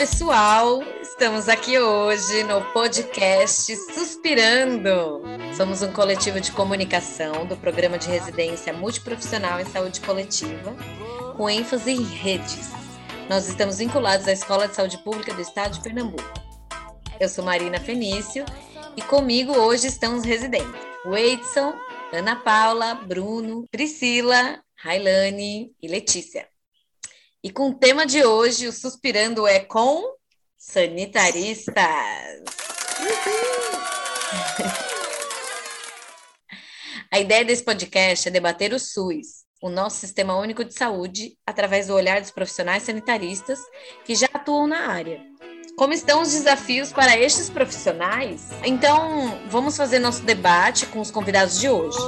Pessoal! Estamos aqui hoje no podcast Suspirando. Somos um coletivo de comunicação do programa de residência multiprofissional em saúde coletiva, com ênfase em redes. Nós estamos vinculados à Escola de Saúde Pública do Estado de Pernambuco. Eu sou Marina Fenício e comigo hoje estão os residentes: Edson, Ana Paula, Bruno, Priscila, Railane e Letícia. E com o tema de hoje, o Suspirando é com sanitaristas. A ideia desse podcast é debater o SUS, o nosso Sistema Único de Saúde, através do olhar dos profissionais sanitaristas que já atuam na área. Como estão os desafios para estes profissionais? Então, vamos fazer nosso debate com os convidados de hoje.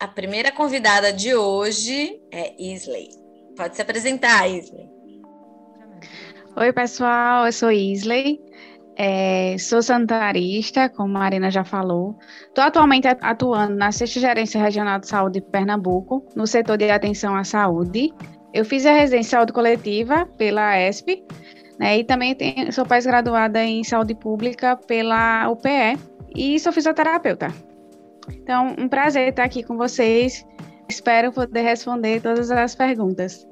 A primeira convidada de hoje é Isley. Pode se apresentar, Isley. Oi, pessoal, eu sou Isley, é, sou sanitarista, como a Marina já falou. Estou atualmente atuando na Sexta Gerência Regional de Saúde de Pernambuco, no setor de atenção à saúde. Eu fiz a residência de saúde coletiva pela ESP, né, e também tenho, sou pós-graduada em saúde pública pela UPE e sou fisioterapeuta. Então, um prazer estar aqui com vocês. Espero poder responder todas as perguntas.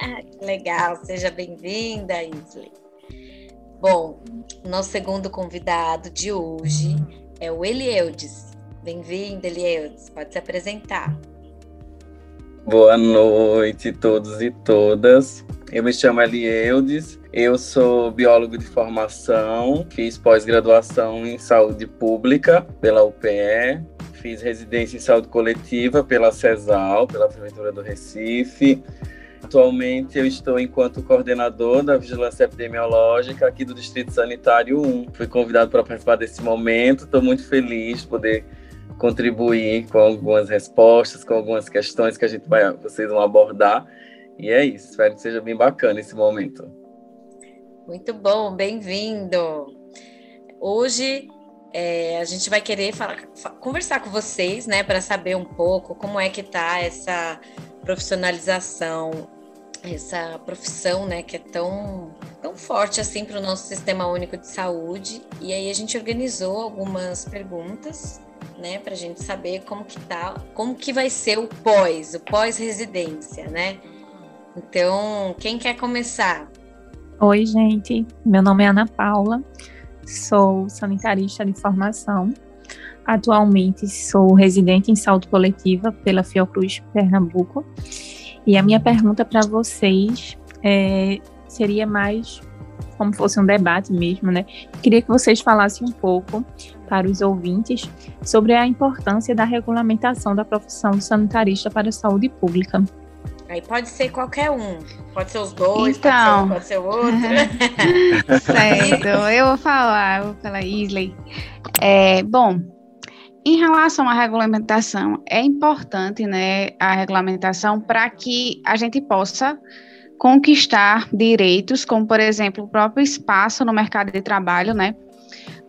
Ah, legal, seja bem-vinda, Isley. Bom, nosso segundo convidado de hoje é o Elieudes. Bem-vindo, Elieudes. Pode se apresentar. Boa noite a todos e todas. Eu me chamo Elieudes, eu sou biólogo de formação, fiz pós-graduação em saúde pública pela UPE, fiz residência em saúde coletiva pela CESAL, pela Prefeitura do Recife. Atualmente eu estou enquanto coordenador da Vigilância Epidemiológica aqui do Distrito Sanitário 1. Fui convidado para participar desse momento, estou muito feliz de poder contribuir com algumas respostas, com algumas questões que a gente vai, vocês vão abordar. E é isso, espero que seja bem bacana esse momento. Muito bom, bem-vindo. Hoje é, a gente vai querer falar, conversar com vocês, né, para saber um pouco como é que tá essa profissionalização, essa profissão, né, que é tão, tão forte assim para o nosso sistema único de saúde. E aí a gente organizou algumas perguntas, né, para a gente saber como que tá, como que vai ser o pós, o pós-residência, né? Então, quem quer começar? Oi, gente. Meu nome é Ana Paula. Sou sanitarista de formação. Atualmente sou residente em saúde coletiva pela Fiocruz Pernambuco. E a minha pergunta para vocês é, seria mais como fosse um debate mesmo, né? Queria que vocês falassem um pouco para os ouvintes sobre a importância da regulamentação da profissão de sanitarista para a saúde pública. Aí pode ser qualquer um, pode ser os dois, então, pode, ser, pode ser outro. certo, eu vou falar, vou falar Isley. É, bom, em relação à regulamentação, é importante, né, a regulamentação para que a gente possa conquistar direitos, como por exemplo o próprio espaço no mercado de trabalho, né?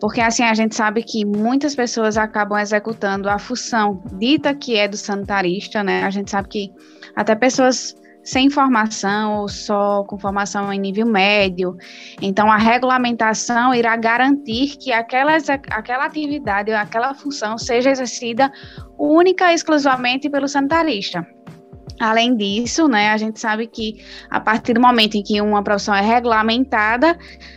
Porque assim a gente sabe que muitas pessoas acabam executando a função dita que é do sanitarista, né? A gente sabe que até pessoas sem formação ou só com formação em nível médio. Então, a regulamentação irá garantir que aquela, aquela atividade ou aquela função seja exercida única e exclusivamente pelo sanitarista. Além disso, né, a gente sabe que a partir do momento em que uma profissão é regulamentada,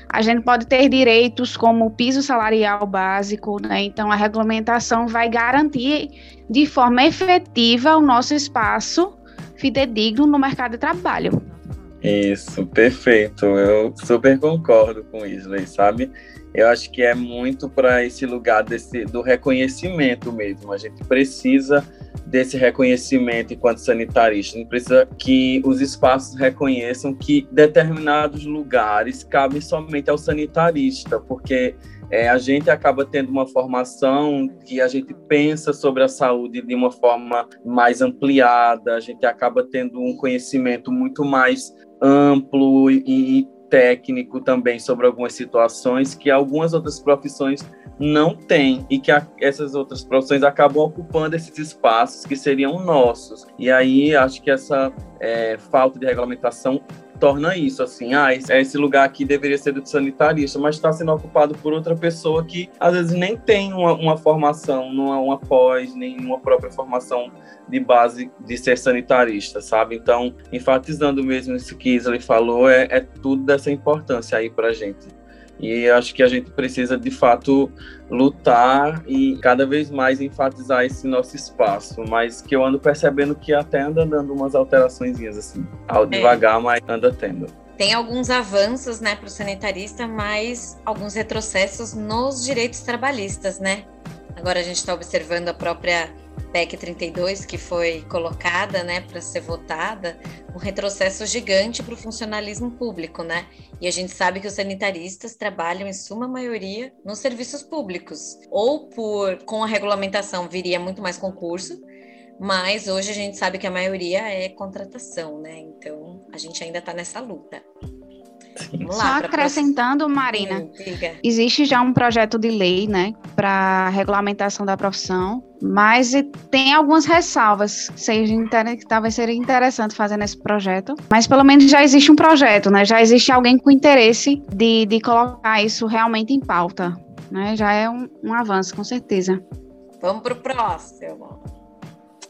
a gente pode ter direitos como piso salarial básico, né? Então a regulamentação vai garantir de forma efetiva o nosso espaço fidedigno no mercado de trabalho. Isso, perfeito. Eu super concordo com isso, sabe? Eu acho que é muito para esse lugar desse, do reconhecimento mesmo. A gente precisa desse reconhecimento enquanto sanitarista. A gente precisa que os espaços reconheçam que determinados lugares cabem somente ao sanitarista, porque é, a gente acaba tendo uma formação que a gente pensa sobre a saúde de uma forma mais ampliada, a gente acaba tendo um conhecimento muito mais amplo e, técnico também sobre algumas situações que algumas outras profissões não têm e que a, essas outras profissões acabam ocupando esses espaços que seriam nossos. E aí acho que essa é, falta de regulamentação torna isso assim, ah, esse lugar aqui deveria ser do sanitarista, mas está sendo ocupado por outra pessoa que às vezes nem tem uma, uma formação, não uma pós, nem uma própria formação de base de ser sanitarista, sabe? Então, enfatizando mesmo isso que Isley falou, é, é tudo dessa importância aí para gente. E acho que a gente precisa, de fato, lutar e cada vez mais enfatizar esse nosso espaço. Mas que eu ando percebendo que até anda dando umas alterações, assim, ao é. devagar, mas anda tendo. Tem alguns avanços, né, para o sanitarista, mas alguns retrocessos nos direitos trabalhistas, né? Agora a gente está observando a própria PEC 32 que foi colocada, né, para ser votada, um retrocesso gigante para o funcionalismo público, né? E a gente sabe que os sanitaristas trabalham em suma maioria nos serviços públicos, ou por com a regulamentação viria muito mais concurso, mas hoje a gente sabe que a maioria é contratação, né? Então a gente ainda está nessa luta. Só acrescentando, Marina, existe já um projeto de lei, né, para regulamentação da profissão, mas tem algumas ressalvas. Seja talvez seria interessante fazer nesse projeto, mas pelo menos já existe um projeto, né? Já existe alguém com interesse de, de colocar isso realmente em pauta, né? Já é um, um avanço, com certeza. Vamos para o próximo.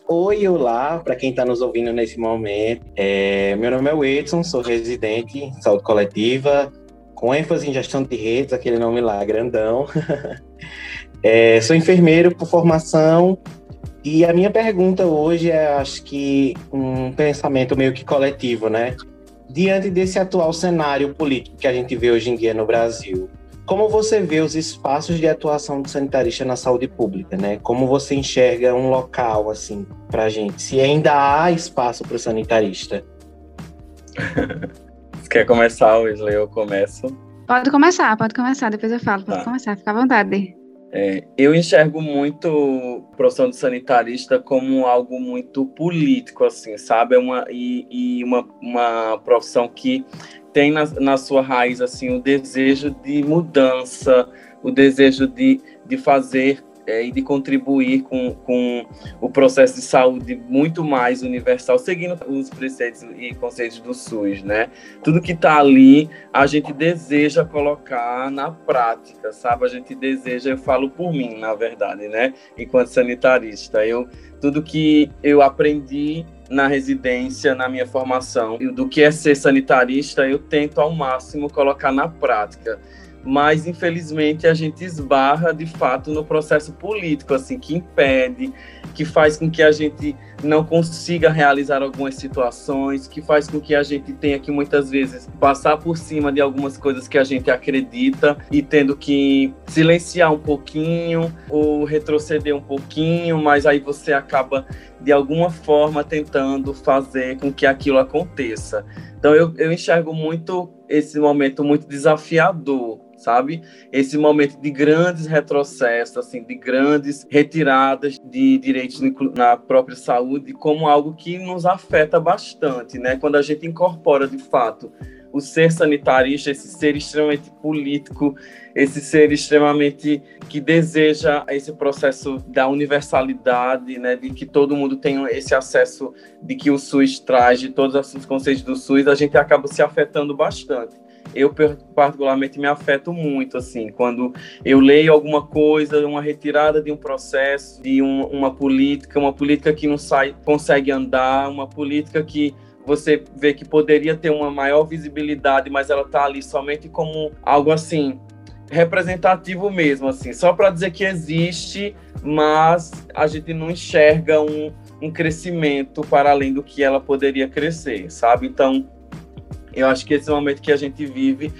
Oi, olá, para quem está nos ouvindo nesse momento. É, meu nome é Edson, sou residente em saúde coletiva, com ênfase em gestão de redes, aquele nome lá, grandão. é, sou enfermeiro por formação e a minha pergunta hoje é, acho que, um pensamento meio que coletivo, né? Diante desse atual cenário político que a gente vê hoje em dia no Brasil, como você vê os espaços de atuação do sanitarista na saúde pública, né? Como você enxerga um local assim para gente? Se ainda há espaço para o sanitarista? Você quer começar, Wesley? Eu começo. Pode começar, pode começar. Depois eu falo. Pode tá. começar. Fica à vontade. É, eu enxergo muito a profissão de sanitarista como algo muito político, assim, sabe? É uma, e, e uma, uma profissão que tem na, na sua raiz assim o desejo de mudança, o desejo de, de fazer é, e de contribuir com, com o processo de saúde muito mais universal, seguindo os preceitos e conceitos do SUS, né? Tudo que está ali, a gente deseja colocar na prática, sabe? A gente deseja, eu falo por mim, na verdade, né? Enquanto sanitarista, eu tudo que eu aprendi na residência, na minha formação, do que é ser sanitarista, eu tento ao máximo colocar na prática. Mas infelizmente a gente esbarra de fato no processo político, assim, que impede, que faz com que a gente não consiga realizar algumas situações, que faz com que a gente tenha que muitas vezes passar por cima de algumas coisas que a gente acredita e tendo que silenciar um pouquinho ou retroceder um pouquinho, mas aí você acaba de alguma forma tentando fazer com que aquilo aconteça. Então eu, eu enxergo muito esse momento muito desafiador, sabe? Esse momento de grandes retrocessos, assim, de grandes retiradas de direitos na própria saúde, como algo que nos afeta bastante, né? Quando a gente incorpora de fato o ser sanitarista, esse ser extremamente político, esse ser extremamente que deseja esse processo da universalidade, né, de que todo mundo tenha esse acesso de que o SUS traz, de todos os conceitos do SUS, a gente acaba se afetando bastante. Eu particularmente me afeto muito assim, quando eu leio alguma coisa, uma retirada de um processo, de um, uma política, uma política que não sai, consegue andar, uma política que você vê que poderia ter uma maior visibilidade, mas ela está ali somente como algo assim representativo mesmo, assim, só para dizer que existe, mas a gente não enxerga um, um crescimento para além do que ela poderia crescer, sabe? Então, eu acho que esse momento que a gente vive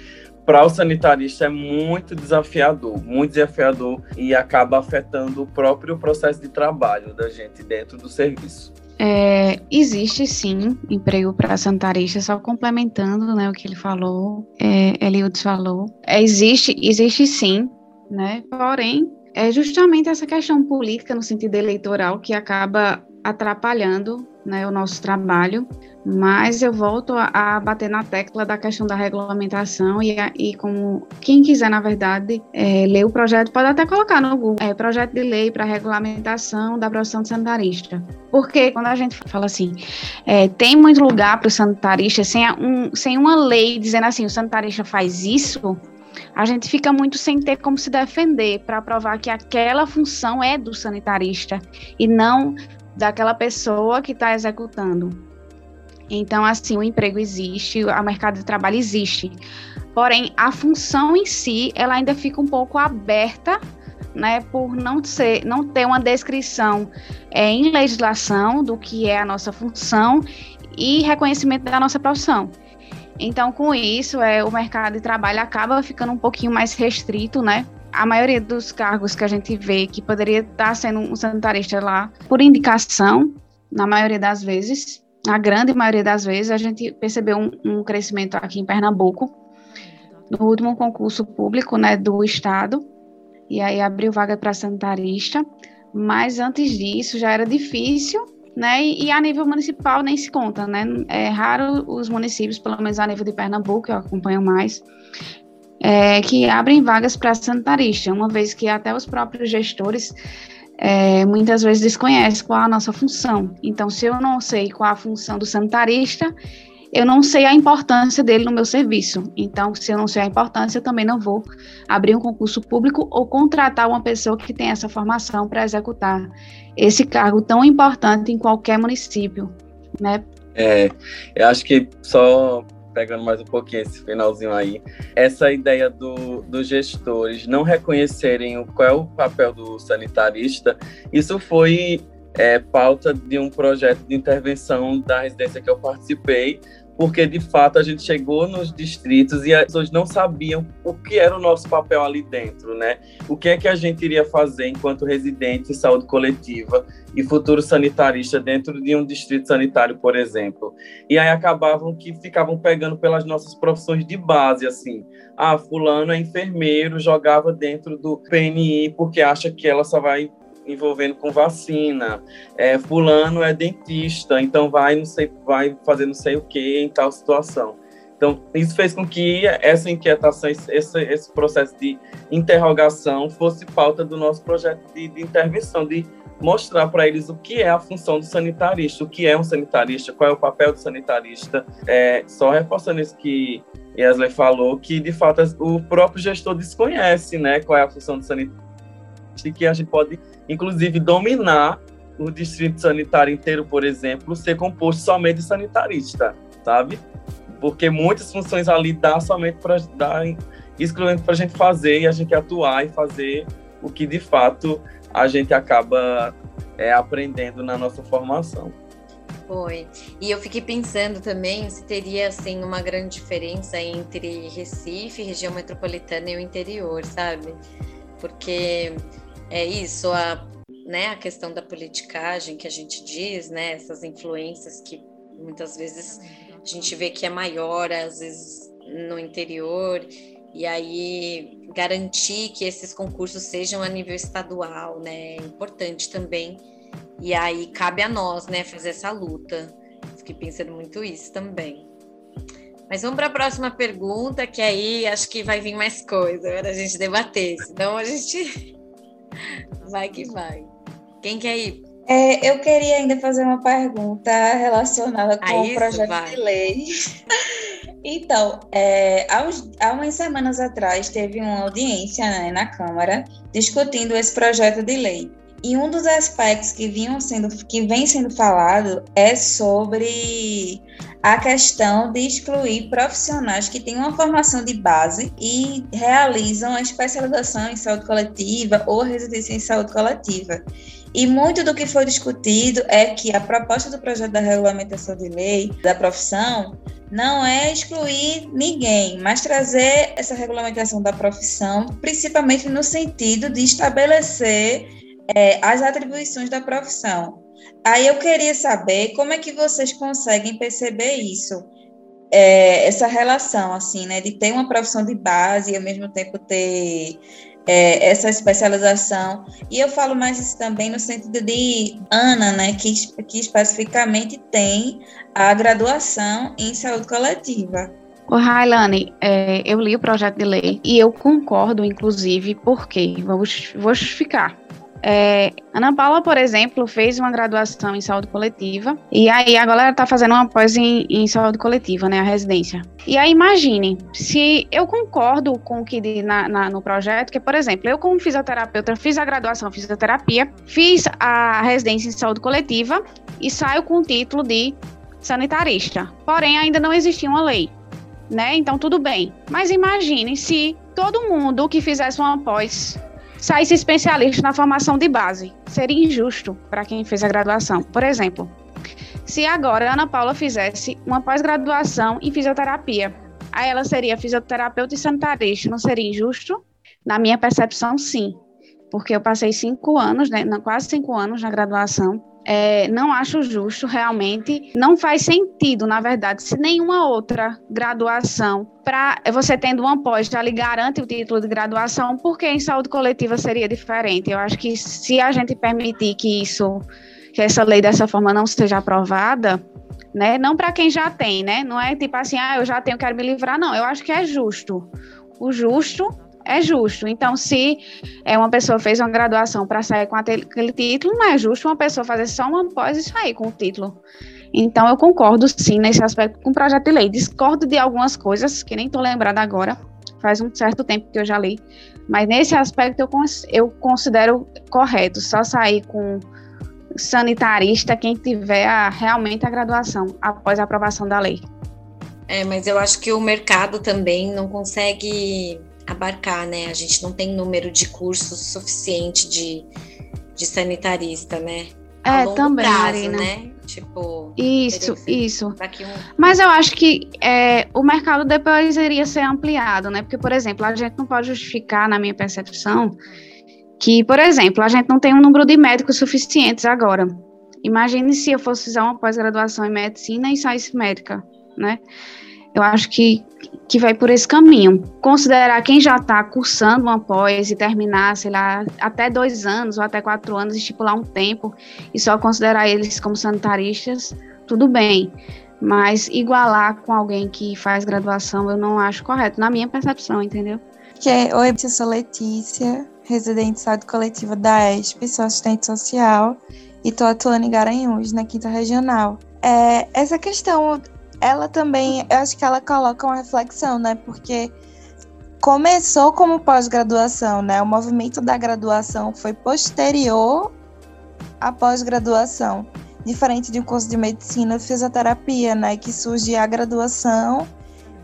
para o sanitarista é muito desafiador, muito desafiador e acaba afetando o próprio processo de trabalho da gente dentro do serviço. É, existe sim emprego para sanitarista, só complementando né, o que ele falou, é, Eliudes falou. É, existe, existe sim, né? Porém, é justamente essa questão política no sentido eleitoral que acaba atrapalhando né, o nosso trabalho, mas eu volto a, a, bater na tecla da questão da regulamentação e, e como quem quiser, na verdade, é, ler o projeto, pode até colocar no Google, é, projeto de lei para regulamentação da profissão de sanitarista. Porque quando a gente fala assim, é, tem muito lugar para o sanitarista sem, um, sem uma lei dizendo assim, o sanitarista faz isso, a gente fica muito sem ter como se defender para provar que aquela função é do sanitarista e não daquela pessoa que está executando. Então, assim, o emprego existe, o mercado de trabalho existe. Porém, a função em si, ela ainda fica um pouco aberta, né, por não ser, não ter uma descrição é, em legislação do que é a nossa função e reconhecimento da nossa profissão. Então, com isso, é, o mercado de trabalho acaba ficando um pouquinho mais restrito, né? A maioria dos cargos que a gente vê que poderia estar sendo um sanitarista lá por indicação, na maioria das vezes, na grande maioria das vezes, a gente percebeu um, um crescimento aqui em Pernambuco, no último concurso público né, do Estado, e aí abriu vaga para sanitarista, mas antes disso já era difícil né? E, e, a nível municipal nem se conta, né? É raro os municípios, pelo menos a nível de Pernambuco, eu acompanho mais, é, que abrem vagas para sanitarista, uma vez que até os próprios gestores é, muitas vezes desconhecem qual a nossa função. Então, se eu não sei qual a função do sanitarista, eu não sei a importância dele no meu serviço. Então, se eu não sei a importância, eu também não vou abrir um concurso público ou contratar uma pessoa que tem essa formação para executar esse cargo tão importante em qualquer município, né? É, eu acho que só pegando mais um pouquinho esse finalzinho aí, essa ideia do, dos gestores não reconhecerem o, qual é o papel do sanitarista, isso foi é, pauta de um projeto de intervenção da residência que eu participei, porque de fato a gente chegou nos distritos e as pessoas não sabiam o que era o nosso papel ali dentro, né? O que é que a gente iria fazer enquanto residente em saúde coletiva e futuro sanitarista dentro de um distrito sanitário, por exemplo. E aí acabavam que ficavam pegando pelas nossas profissões de base, assim. Ah, fulano é enfermeiro, jogava dentro do PNI porque acha que ela só vai envolvendo com vacina. É, fulano é dentista, então vai não sei, vai fazer não sei o que em tal situação. Então, isso fez com que essa inquietação, esse, esse processo de interrogação fosse pauta do nosso projeto de, de intervenção, de mostrar para eles o que é a função do sanitarista, o que é um sanitarista, qual é o papel do sanitarista. É, só reforçando isso que Yesley falou, que de fato o próprio gestor desconhece né, qual é a função do sanitarista e que a gente pode inclusive dominar o distrito sanitário inteiro, por exemplo, ser composto somente de sanitarista, sabe? Porque muitas funções ali dá somente para dar exclusivamente para a gente fazer e a gente atuar e fazer o que de fato a gente acaba é, aprendendo na nossa formação. Foi. E eu fiquei pensando também se teria assim uma grande diferença entre Recife, região metropolitana e o interior, sabe? Porque é isso, a, né, a questão da politicagem que a gente diz, né, essas influências que muitas vezes a gente vê que é maior, às vezes no interior, e aí garantir que esses concursos sejam a nível estadual, né, é importante também. E aí cabe a nós, né, fazer essa luta. Fiquei pensando muito isso também. Mas vamos para a próxima pergunta, que aí acho que vai vir mais coisa para a gente debater. Senão a gente Vai que vai. Quem quer ir? É, eu queria ainda fazer uma pergunta relacionada com ah, o projeto vai. de lei. então, é, há, umas semanas atrás teve uma audiência né, na Câmara discutindo esse projeto de lei. E um dos aspectos que, vinham sendo, que vem sendo falado é sobre a questão de excluir profissionais que têm uma formação de base e realizam a especialização em saúde coletiva ou residência em saúde coletiva. E muito do que foi discutido é que a proposta do projeto da regulamentação de lei da profissão não é excluir ninguém, mas trazer essa regulamentação da profissão, principalmente no sentido de estabelecer é, as atribuições da profissão. Aí eu queria saber como é que vocês conseguem perceber isso, é, essa relação, assim, né, de ter uma profissão de base e ao mesmo tempo ter é, essa especialização. E eu falo mais isso também no sentido de Ana, né, que, que especificamente tem a graduação em saúde coletiva. O Railane, é, eu li o projeto de lei e eu concordo, inclusive, porque vou, vou justificar. É, Ana Paula, por exemplo, fez uma graduação em saúde coletiva e aí a galera está fazendo uma pós em, em, saúde coletiva, né, a residência. E aí imagine, se eu concordo com o que na, na, no projeto, que por exemplo, eu como fisioterapeuta fiz a graduação em fisioterapia, fiz a residência em saúde coletiva e saio com o título de sanitarista. Porém, ainda não existia uma lei, né? Então tudo bem. Mas imagine se todo mundo que fizesse uma pós saísse especialista na formação de base. Seria injusto para quem fez a graduação. Por exemplo, se agora Ana Paula fizesse uma pós-graduação em fisioterapia, aí ela seria fisioterapeuta e sanitarista, não seria injusto? Na minha percepção, sim. Porque eu passei cinco anos, né, quase cinco anos na graduação, é, não acho justo realmente. Não faz sentido, na verdade, se nenhuma outra graduação para você tendo uma pós já lhe garante o título de graduação, porque em saúde coletiva seria diferente. Eu acho que se a gente permitir que isso, que essa lei dessa forma não seja aprovada, né? Não para quem já tem, né? Não é tipo assim, ah, eu já tenho, quero me livrar, não. Eu acho que é justo. O justo é justo. Então, se é uma pessoa fez uma graduação para sair com aquele título, não é justo uma pessoa fazer só uma pós e sair com o título. Então, eu concordo sim nesse aspecto com o projeto de lei. Discordo de algumas coisas, que nem estou lembrada agora, faz um certo tempo que eu já li, mas nesse aspecto eu, eu considero correto só sair com sanitarista quem tiver a, realmente a graduação após a aprovação da lei. É, mas eu acho que o mercado também não consegue abarcar, né? A gente não tem número de cursos suficiente de, de sanitarista, né? É, também, prazo, né? Tipo, isso, isso. Um... Mas eu acho que é, o mercado depois iria ser ampliado, né? Porque, por exemplo, a gente não pode justificar, na minha percepção, que, por exemplo, a gente não tem um número de médicos suficientes agora. Imagine se eu fosse fazer uma pós-graduação em medicina e saísse médica, né? Eu acho que, que vai por esse caminho. Considerar quem já está cursando uma pós e terminar, sei lá, até dois anos ou até quatro anos, estipular um tempo e só considerar eles como sanitaristas, tudo bem. Mas igualar com alguém que faz graduação eu não acho correto, na minha percepção, entendeu? Que é, Oi, eu sou Letícia, residente de saúde coletiva da ESP, sou assistente social e estou atuando em Garanhuns, na quinta regional. É, essa questão ela também, eu acho que ela coloca uma reflexão, né? Porque começou como pós-graduação, né? O movimento da graduação foi posterior à pós-graduação, diferente de um curso de medicina e fisioterapia, né? Que surge a graduação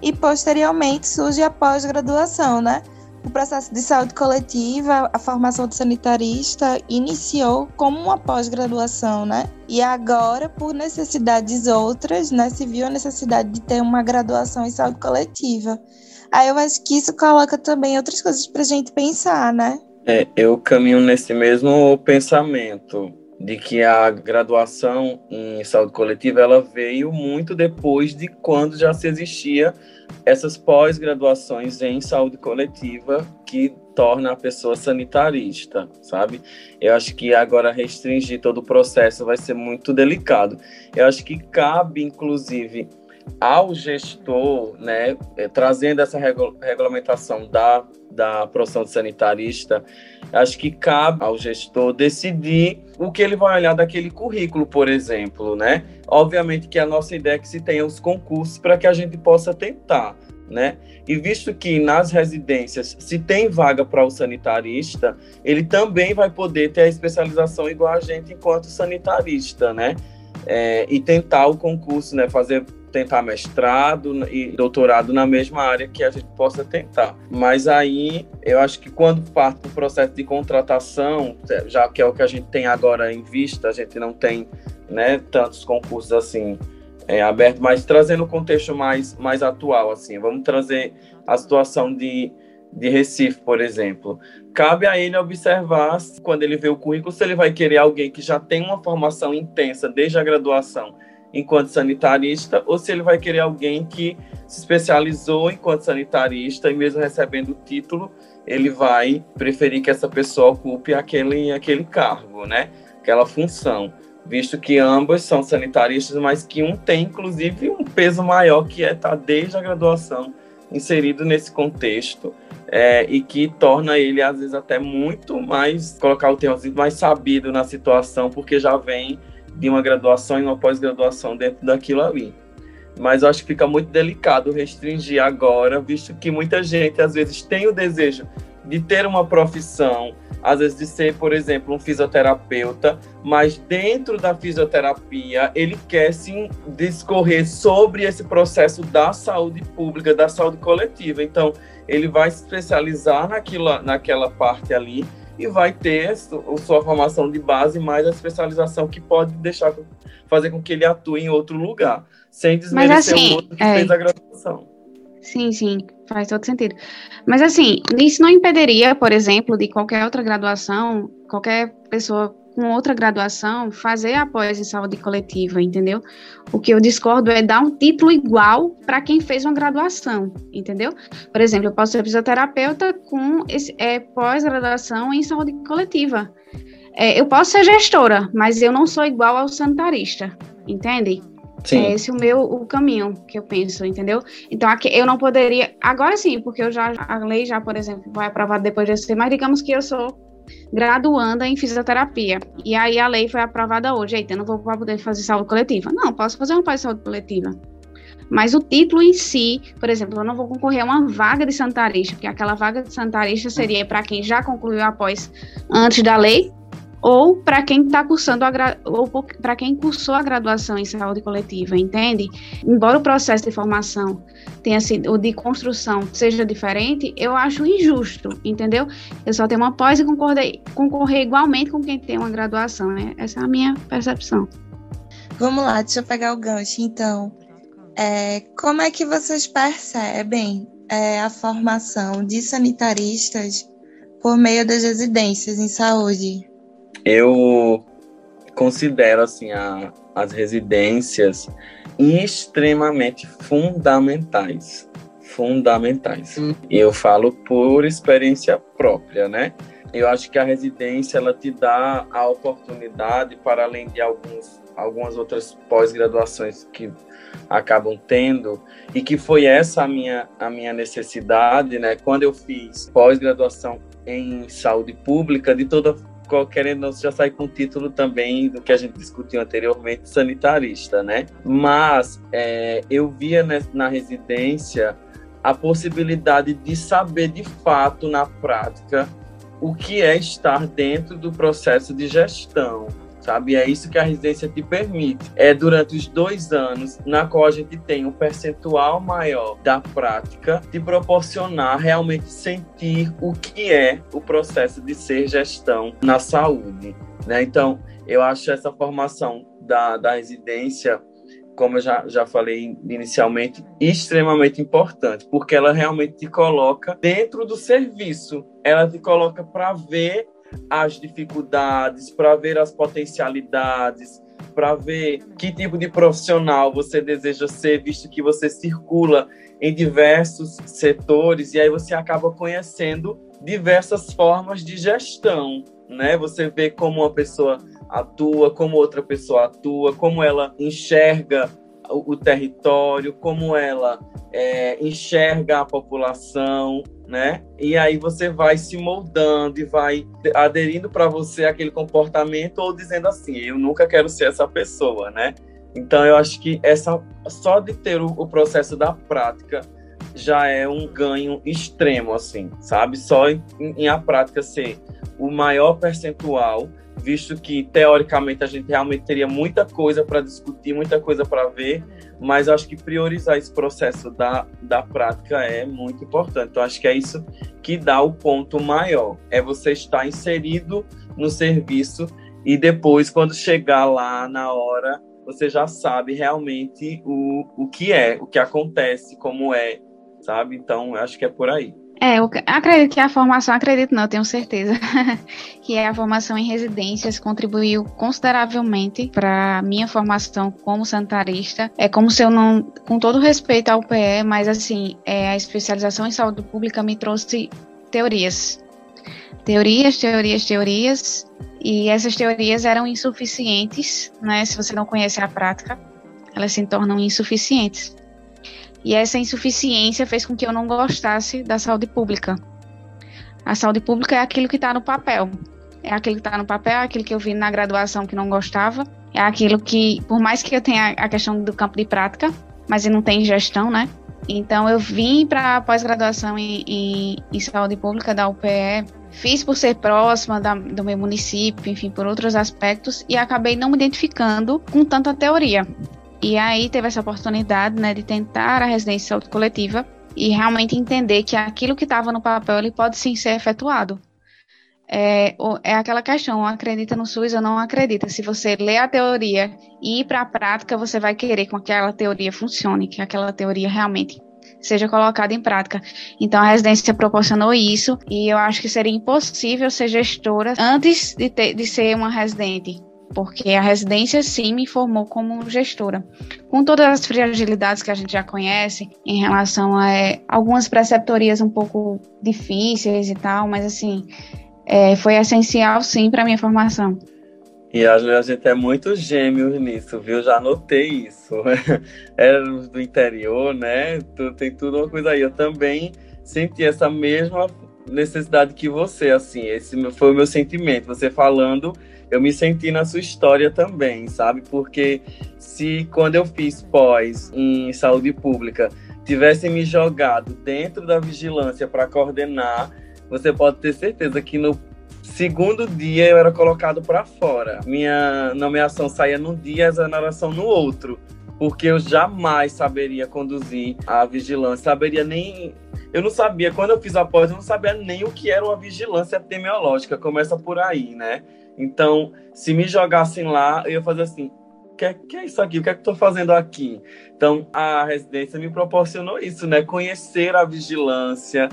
e posteriormente surge a pós-graduação, né? O processo de saúde coletiva, a formação de sanitarista, iniciou como uma pós-graduação, né? E agora, por necessidades outras, né, se viu a necessidade de ter uma graduação em saúde coletiva. Aí eu acho que isso coloca também outras coisas para a gente pensar, né? É, eu caminho nesse mesmo pensamento de que a graduação em saúde coletiva ela veio muito depois de quando já se existia essas pós-graduações em saúde coletiva que torna a pessoa sanitarista, sabe? Eu acho que agora restringir todo o processo vai ser muito delicado. Eu acho que cabe, inclusive, ao gestor, né, eh, trazendo essa regulamentação da, da profissão de sanitarista, acho que cabe ao gestor decidir o que ele vai olhar daquele currículo, por exemplo, né? Obviamente que a nossa ideia é que se tenha os concursos para que a gente possa tentar, né? E visto que nas residências se tem vaga para o sanitarista, ele também vai poder ter a especialização igual a gente enquanto sanitarista, né? É, e tentar o concurso, né? Fazer tentar mestrado e doutorado na mesma área que a gente possa tentar. Mas aí eu acho que quando parte do processo de contratação, já que é o que a gente tem agora em vista, a gente não tem né, tantos concursos assim é, abertos, mas trazendo o contexto mais, mais atual, assim, vamos trazer a situação de, de Recife, por exemplo. Cabe a ele observar, quando ele vê o currículo, se ele vai querer alguém que já tem uma formação intensa desde a graduação enquanto sanitarista ou se ele vai querer alguém que se especializou enquanto sanitarista e mesmo recebendo o título, ele vai preferir que essa pessoa ocupe aquele, aquele cargo, né? Aquela função, visto que ambas são sanitaristas, mas que um tem, inclusive, um peso maior, que é estar tá desde a graduação inserido nesse contexto é, e que torna ele, às vezes, até muito mais, colocar o termo assim, mais sabido na situação, porque já vem de uma graduação e uma pós-graduação dentro daquilo ali. Mas eu acho que fica muito delicado restringir agora, visto que muita gente, às vezes, tem o desejo de ter uma profissão, às vezes de ser, por exemplo, um fisioterapeuta, mas dentro da fisioterapia ele quer sim discorrer sobre esse processo da saúde pública, da saúde coletiva. Então, ele vai se especializar naquilo, naquela parte ali e vai ter a sua formação de base mais a especialização que pode deixar fazer com que ele atue em outro lugar, sem desmerecer assim, o outro que é... fez a graduação. Sim, sim, faz todo sentido. Mas assim, isso não impediria, por exemplo, de qualquer outra graduação, qualquer pessoa com outra graduação fazer após em saúde coletiva, entendeu? O que eu discordo é dar um título igual para quem fez uma graduação, entendeu? Por exemplo, eu posso ser fisioterapeuta com esse, é, pós-graduação em saúde coletiva. É, eu posso ser gestora, mas eu não sou igual ao sanitarista, entende? Sim. É esse o meu o caminho que eu penso, entendeu? Então aqui eu não poderia agora sim, porque eu já a lei já, por exemplo, vai aprovada depois de ser, mas digamos que eu sou graduanda em fisioterapia. E aí a lei foi aprovada hoje. Eita, eu não vou poder fazer saúde coletiva. Não, posso fazer uma pós saúde coletiva. Mas o título em si, por exemplo, eu não vou concorrer a uma vaga de sanitarista, porque aquela vaga de sanitarista seria para quem já concluiu após antes da lei, ou para quem está cursando a ou para quem cursou a graduação em saúde coletiva, entende? Embora o processo de formação tenha sido o de construção seja diferente, eu acho injusto, entendeu? Eu só tenho uma pós e concorrer, concorrer igualmente com quem tem uma graduação, né? Essa é a minha percepção. Vamos lá, deixa eu pegar o gancho, então. É, como é que vocês percebem é, a formação de sanitaristas por meio das residências em saúde? Eu considero assim a, as residências extremamente fundamentais, fundamentais. Hum. E eu falo por experiência própria, né? Eu acho que a residência ela te dá a oportunidade para além de alguns algumas outras pós-graduações que acabam tendo e que foi essa a minha a minha necessidade, né? Quando eu fiz pós-graduação em saúde pública, de toda querendo não já sai com o título também do que a gente discutiu anteriormente, sanitarista, né? Mas é, eu via na residência a possibilidade de saber de fato na prática o que é estar dentro do processo de gestão, sabe? É isso que a residência te permite. É durante os dois anos na qual a gente tem um percentual maior da prática de proporcionar realmente sentir o que é o processo de ser gestão na saúde, né? Então, eu acho essa formação da, da residência como eu já, já falei inicialmente, extremamente importante, porque ela realmente te coloca dentro do serviço, ela te coloca para ver as dificuldades, para ver as potencialidades, para ver que tipo de profissional você deseja ser, visto que você circula em diversos setores e aí você acaba conhecendo diversas formas de gestão, né? Você vê como uma pessoa atua, como outra pessoa atua, como ela enxerga o, território, como ela é, enxerga a população, né? E aí você vai se moldando e vai aderindo para você aquele comportamento ou dizendo assim, eu nunca quero ser essa pessoa, né? Então eu acho que essa só de ter o, o processo da prática já é um ganho extremo, assim, sabe? Só em, em a prática ser o maior percentual visto que teoricamente a gente realmente teria muita coisa para discutir, muita coisa para ver, mas acho que priorizar esse processo da, da prática é muito importante. Então, acho que é isso que dá o ponto maior: é você estar inserido no serviço e depois, quando chegar lá na hora, você já sabe realmente o, o que é, o que acontece, como é, sabe? Então, acho que é por aí. É, eu acredito que a formação, acredito não, tenho certeza, que a formação em residências contribuiu consideravelmente para minha formação como sanitarista. É como se eu não, com todo respeito ao PE, mas assim, é, a especialização em saúde pública me trouxe teorias. Teorias, teorias, teorias, e essas teorias eram insuficientes, né? Se você não conhece a prática, elas se tornam insuficientes. E essa insuficiência fez com que eu não gostasse da saúde pública. A saúde pública é aquilo que está no papel. É aquilo que está no papel, é aquilo que eu vi na graduação que não gostava. É aquilo que, por mais que eu tenha a questão do campo de prática, mas não tem gestão, né? Então eu vim para a pós-graduação em, em, em, saúde pública da UPE, fiz por ser próxima da, do meu município, enfim, por outros aspectos, e acabei não me identificando com tanta teoria. E aí teve essa oportunidade, né, de tentar a residência coletiva e realmente entender que aquilo que estava no papel ele pode sim ser efetuado. É, é aquela questão, acredita no SUS ou não acredita. Se você lê a teoria e ir para a prática, você vai querer que aquela teoria funcione, que aquela teoria realmente seja colocada em prática. Então a residência proporcionou isso e eu acho que seria impossível ser gestora antes de, ter, de ser uma residente porque a residência sim me formou como gestora. Com todas as fragilidades que a gente já conhece em relação a é, algumas preceptorias um pouco difíceis e tal, mas assim, é, foi essencial sim para minha formação. E a, gente é muito gêmeos nisso, viu? Já notei isso. Era do interior, né? Tem tudo uma coisa aí. Eu também senti essa mesma necessidade que você, assim. Esse foi o meu sentimento. Você falando eu me senti na sua história também, sabe? Porque se quando eu fiz pós em saúde pública tivessem me jogado dentro da vigilância para coordenar, você pode ter certeza que no segundo dia eu era colocado para fora. Minha nomeação saía num dia, a exoneração no outro, porque eu jamais saberia conduzir a vigilância, saberia nem eu não sabia, quando eu fiz a pós, eu não sabia nem o que era uma vigilância epidemiológica. Começa por aí, né? Então, se me jogassem lá, eu ia fazer assim: o que, é, que é isso aqui? O que é que estou fazendo aqui? Então, a residência me proporcionou isso, né? Conhecer a vigilância,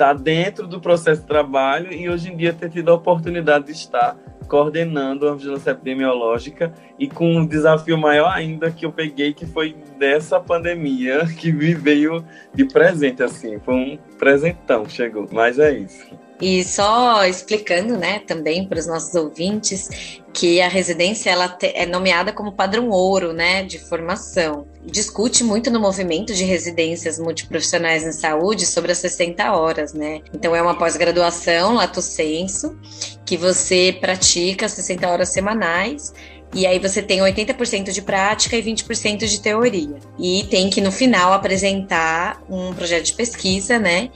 estar tá dentro do processo de trabalho e hoje em dia ter tido a oportunidade de estar coordenando a vigilância epidemiológica e com um desafio maior ainda que eu peguei, que foi dessa pandemia que me veio de presente, assim. Foi um presentão, chegou. Mas é isso. E só explicando, né, também para os nossos ouvintes, que a residência ela é nomeada como padrão ouro, né, de formação. Discute muito no movimento de residências multiprofissionais em saúde sobre as 60 horas, né? Então é uma pós-graduação, lato senso, que você pratica 60 horas semanais e aí você tem 80% de prática e 20% de teoria. E tem que no final apresentar um projeto de pesquisa, né?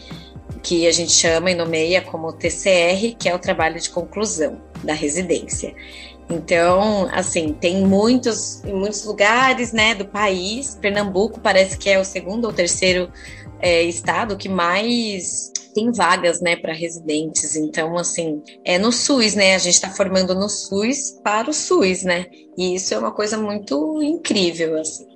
Que a gente chama e nomeia como TCR, que é o trabalho de conclusão da residência. Então, assim, tem muitos, muitos lugares, né, do país. Pernambuco parece que é o segundo ou terceiro é, estado que mais tem vagas, né, para residentes. Então, assim, é no SUS, né? A gente está formando no SUS para o SUS, né? E isso é uma coisa muito incrível, assim.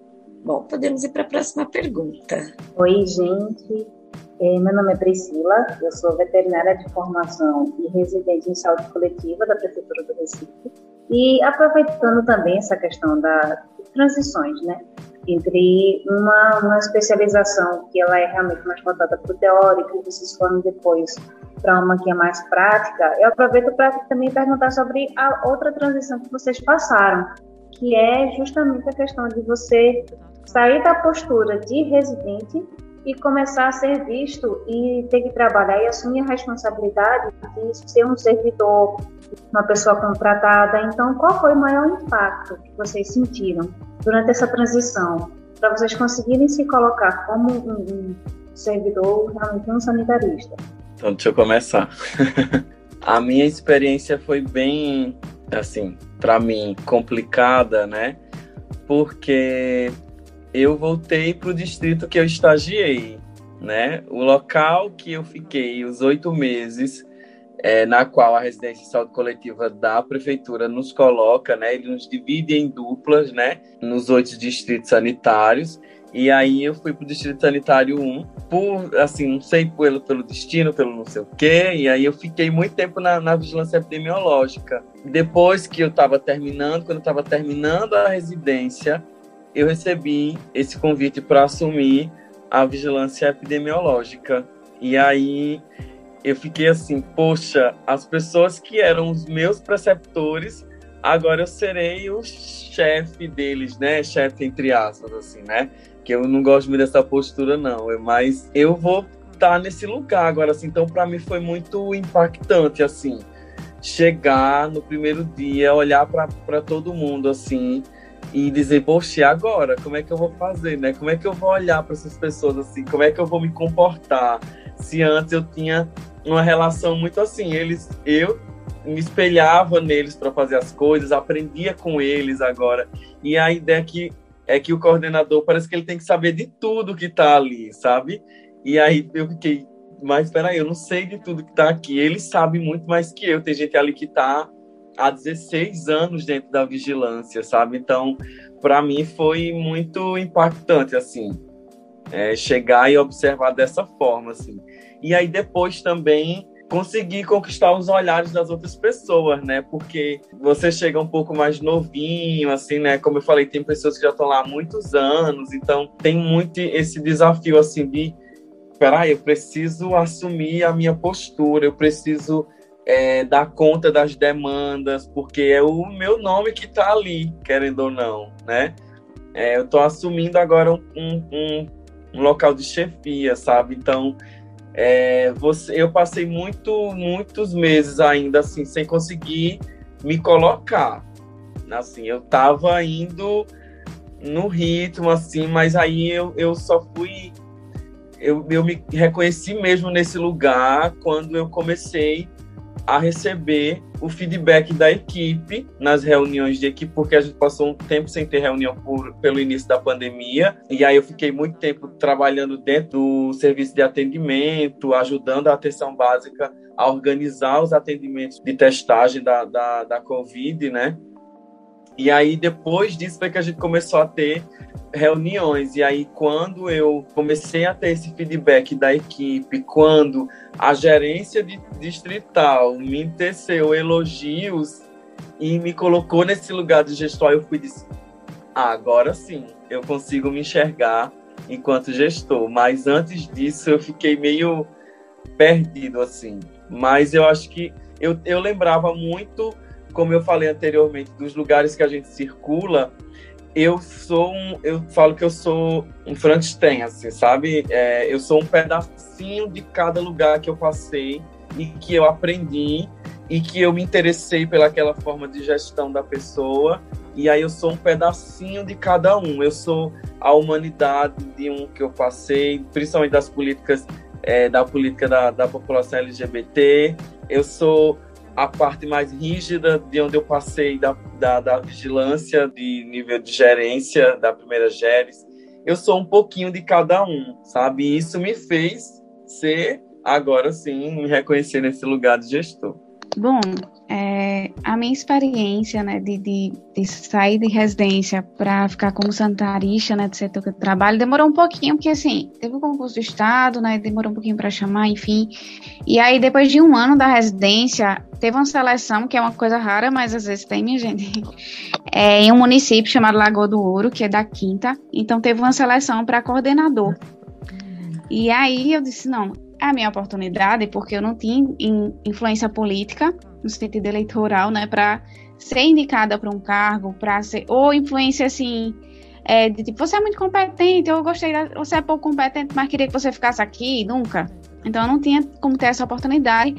Bom, podemos ir para a próxima pergunta. Oi, gente. É, meu nome é Priscila, eu sou veterinária de formação e residente em saúde coletiva da Prefeitura do Recife. E aproveitando também essa questão das transições, né? Entre uma, uma especialização que ela é realmente mais voltada para o teórico, e vocês foram depois para uma que é mais prática, eu aproveito para também perguntar sobre a outra transição que vocês passaram, que é justamente a questão de você sair da postura de residente e começar a ser visto e ter que trabalhar e assumir a responsabilidade de ser um servidor, uma pessoa contratada. Então, qual foi o maior impacto que vocês sentiram durante essa transição para vocês conseguirem se colocar como um, servidor, realmente um sanitarista? Então, deixa eu começar. a minha experiência foi bem, assim, para mim, complicada, né? Porque eu voltei para o distrito que eu estagiei, né? O local que eu fiquei os oito meses, é, na qual a residência de saúde coletiva da prefeitura nos coloca, né? Ele nos divide em duplas, né? Nos oito distritos sanitários. E aí eu fui pro Distrito Sanitário 1, por, assim, não sei, pelo, pelo destino, pelo não sei o quê, e aí eu fiquei muito tempo na, na vigilância epidemiológica. Depois que eu estava terminando, quando eu estava terminando a residência, eu recebi esse convite para assumir a vigilância epidemiológica. E aí eu fiquei assim, poxa, as pessoas que eram os meus preceptores, agora eu serei o chefe deles, né? Chefe entre aspas, assim, né? Que eu não gosto muito dessa postura, não. Mas eu vou estar tá nesse lugar agora, assim. Então, para mim foi muito impactante, assim, chegar no primeiro dia, olhar para todo mundo, assim, e dizer, poxa, agora? Como é que eu vou fazer, né? Como é que eu vou olhar para essas pessoas assim? Como é que eu vou me comportar? Se antes eu tinha uma relação muito assim, eles, eu me espelhava neles para fazer as coisas, aprendia com eles agora. E a ideia que é que o coordenador parece que ele tem que saber de tudo que está ali, sabe? E aí eu fiquei, mas espera aí, eu não sei de tudo que está aqui. Ele sabe muito mais que eu. Tem gente ali que está há 16 anos dentro da vigilância, sabe? Então, para mim foi muito impactante assim, é, chegar e observar dessa forma, assim. E aí depois também conseguir conquistar os olhares das outras pessoas, né? Porque você chega um pouco mais novinho, assim, né? Como eu falei, tem pessoas que já estão lá há muitos anos, então tem muito esse desafio, assim, de peraí, eu preciso assumir a minha postura, eu preciso é, dar conta das demandas, porque é o meu nome que está ali, querendo ou não, né? É, eu estou assumindo agora um, um, um local de chefia, sabe? Então, é, você, eu passei muito, muitos meses ainda assim sem conseguir me colocar. Assim, eu estava indo no ritmo assim, mas aí eu, eu só fui eu, eu me reconheci mesmo nesse lugar quando eu comecei a receber o feedback da equipe nas reuniões de equipe, porque a gente passou um tempo sem ter reunião por, pelo início da pandemia, e aí eu fiquei muito tempo trabalhando dentro do serviço de atendimento, ajudando a atenção básica a organizar os atendimentos de testagem da, da, da Covid, né? E aí, depois disso, foi que a gente começou a ter reuniões. E aí, quando eu comecei a ter esse feedback da equipe, quando a gerência distrital me teceu elogios e me colocou nesse lugar de gestor, eu fui disse, ah, agora sim, eu consigo me enxergar enquanto gestor. Mas antes disso, eu fiquei meio perdido, assim. Mas eu acho que eu, eu lembrava muito, como eu falei anteriormente, dos lugares que a gente circula, eu sou um, eu falo que eu sou um Frankenstein, assim, sabe? É, eu sou um pedacinho de cada lugar que eu passei e que eu aprendi e que eu me interessei pelaquela forma de gestão da pessoa e aí eu sou um pedacinho de cada um. Eu sou a humanidade de um que eu passei, principalmente das políticas é, da política da, da população LGBT. Eu sou a parte mais rígida de onde eu passei da, da, da vigilância de nível de gerência da primeira geres. Eu sou um pouquinho de cada um, sabe? E isso me fez ser, agora sim, me reconhecer nesse lugar de gestor. Bom, é, a minha experiência, né, de, de, de sair de residência para ficar como sanitarista, né, do setor que eu trabalho, demorou um pouquinho, porque, assim, teve o um concurso do Estado, né, demorou um pouquinho para chamar, enfim. E aí, depois de um ano da residência, teve uma seleção, que é uma coisa rara, mas às vezes tem, minha gente, é, em um município chamado Lagoa do Ouro, que é da Quinta. Então, teve uma seleção para coordenador. E aí, eu disse, não, é a minha oportunidade, porque eu não tinha influência política, no sentido eleitoral, né, para ser indicada para um cargo, para ser, ou influência assim, é, de tipo, você é muito competente, eu gostei, da, você é pouco competente, mas queria que você ficasse aqui, nunca. Então eu não tinha como ter essa oportunidade.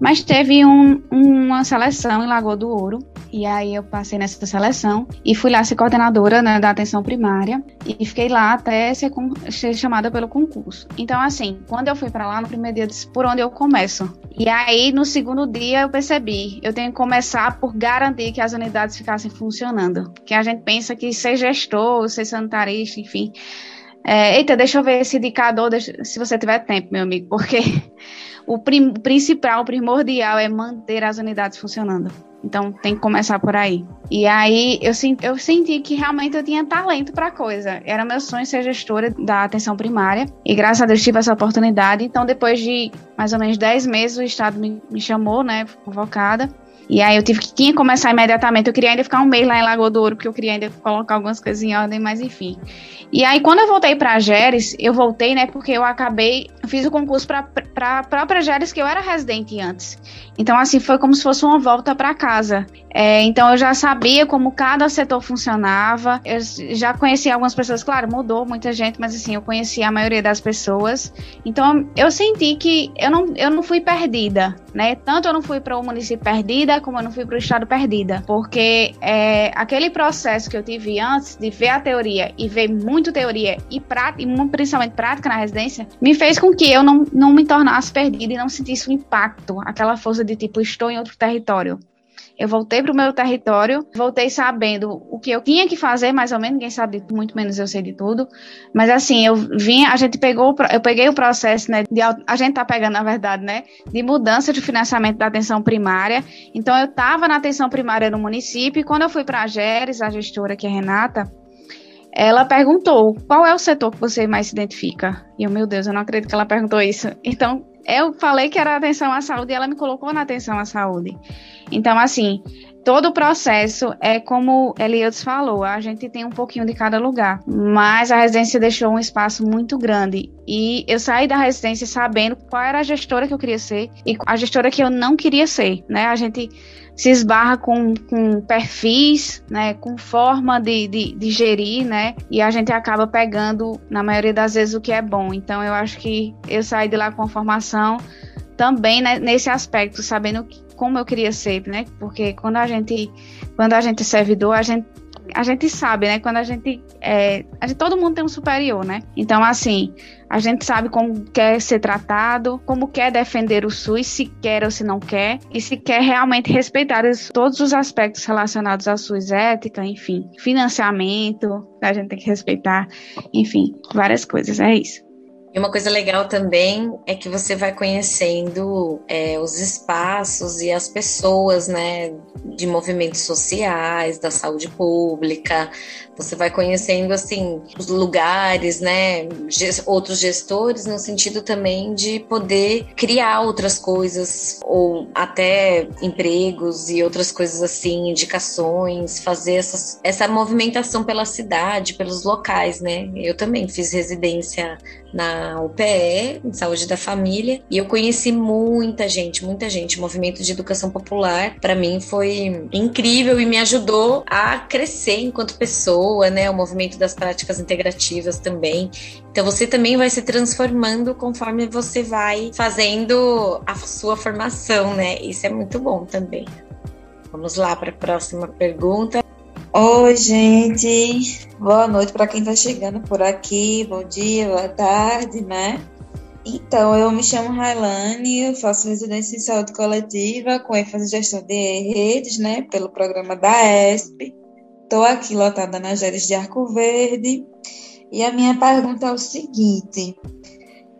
Mas teve um, uma seleção em Lagoa do Ouro, e aí eu passei nessa seleção e fui lá ser coordenadora né, da atenção primária e fiquei lá até ser, ser chamada pelo concurso. Então, assim, quando eu fui para lá no primeiro dia, eu disse por onde eu começo. E aí no segundo dia eu percebi, eu tenho que começar por garantir que as unidades ficassem funcionando. Que a gente pensa que ser gestor, ser sanitarista, enfim. É, eita, deixa eu ver esse indicador, deixa, se você tiver tempo, meu amigo, porque o prim, principal, primordial é manter as unidades funcionando. Então tem que começar por aí. E aí eu, eu senti que realmente eu tinha talento para coisa. Era meu sonho ser gestora da atenção primária. E graças a Deus tive essa oportunidade. Então, depois de mais ou menos 10 meses, o Estado me, me chamou, né, convocada. E aí eu tive que tinha começar imediatamente. Eu queria ainda ficar um mês lá em Lagoa do Ouro, porque eu queria ainda colocar algumas coisas em ordem, mas enfim. E aí, quando eu voltei para Geres, eu voltei, né, porque eu acabei, fiz o concurso para a própria Geres, que eu era residente antes. Então, assim, foi como se fosse uma volta para casa. É, então, eu já sabia como cada setor funcionava. Eu já conhecia algumas pessoas, claro, mudou muita gente, mas assim, eu conhecia a maioria das pessoas. Então, eu senti que eu não, eu não fui perdida, né? Tanto eu não fui para o município perdida, como eu não fui para o estado perdida. Porque é, aquele processo que eu tive antes de ver a teoria e ver muito teoria e, prática, e principalmente prática na residência, me fez com que eu não, não me tornasse perdida e não sentisse o impacto, aquela força de de tipo, estou em outro território. Eu voltei para o meu território, voltei sabendo o que eu tinha que fazer, mais ou menos, ninguém sabe muito menos eu sei de tudo. Mas assim, eu vim, a gente pegou, eu peguei o processo, né, de, a gente tá pegando, na verdade, né, de mudança de financiamento da atenção primária. Então eu estava na atenção primária no município e quando eu fui para a Geres, a gestora que é Renata, ela perguntou qual é o setor que você mais se identifica. E eu, meu Deus, eu não acredito que ela perguntou isso. Então, eu falei que era atenção à saúde e ela me colocou na atenção à saúde. Então, assim, todo o processo é como Elias falou, a gente tem um pouquinho de cada lugar, mas a residência deixou um espaço muito grande e eu saí da residência sabendo qual era a gestora que eu queria ser e a gestora que eu não queria ser, né? A gente se esbarra com, com perfis, né, com forma de, de, de, gerir, né, e a gente acaba pegando, na maioria das vezes, o que é bom. Então, eu acho que eu saí de lá com a formação também né, nesse aspecto, sabendo como eu queria ser, né, porque quando a gente, quando a gente é servidor, a gente a gente sabe, né? Quando a gente, é, a gente, todo mundo tem um superior, né? Então, assim, a gente sabe como quer ser tratado, como quer defender o SUS, se quer ou se não quer, e se quer realmente respeitar os, todos os aspectos relacionados ao SUS, ética, enfim, financiamento, a gente tem que respeitar, enfim, várias coisas, é isso. E uma coisa legal também é que você vai conhecendo é, os espaços e as pessoas, né, de movimentos sociais, da saúde pública. Você vai conhecendo, assim, os lugares, né, outros gestores, no sentido também de poder criar outras coisas, ou até empregos e outras coisas assim, indicações, fazer essas, essa movimentação pela cidade, pelos locais, né. Eu também fiz residência na UPE, em Saúde da Família, e eu conheci muita gente, muita gente. O movimento de educação popular, para mim, foi incrível e me ajudou a crescer enquanto pessoa, né? O movimento das práticas integrativas também. Então, você também vai se transformando conforme você vai fazendo a sua formação, né? Isso é muito bom também. Vamos lá para a próxima pergunta. Oi, gente. Boa noite para quem está chegando por aqui. Bom dia, boa tarde, né? Então, eu me chamo Railane, eu faço residência em saúde coletiva com ênfase em gestão de redes, né, pelo programa da ESP. Estou aqui lotada nas Geres de Arco Verde. E a minha pergunta é o seguinte: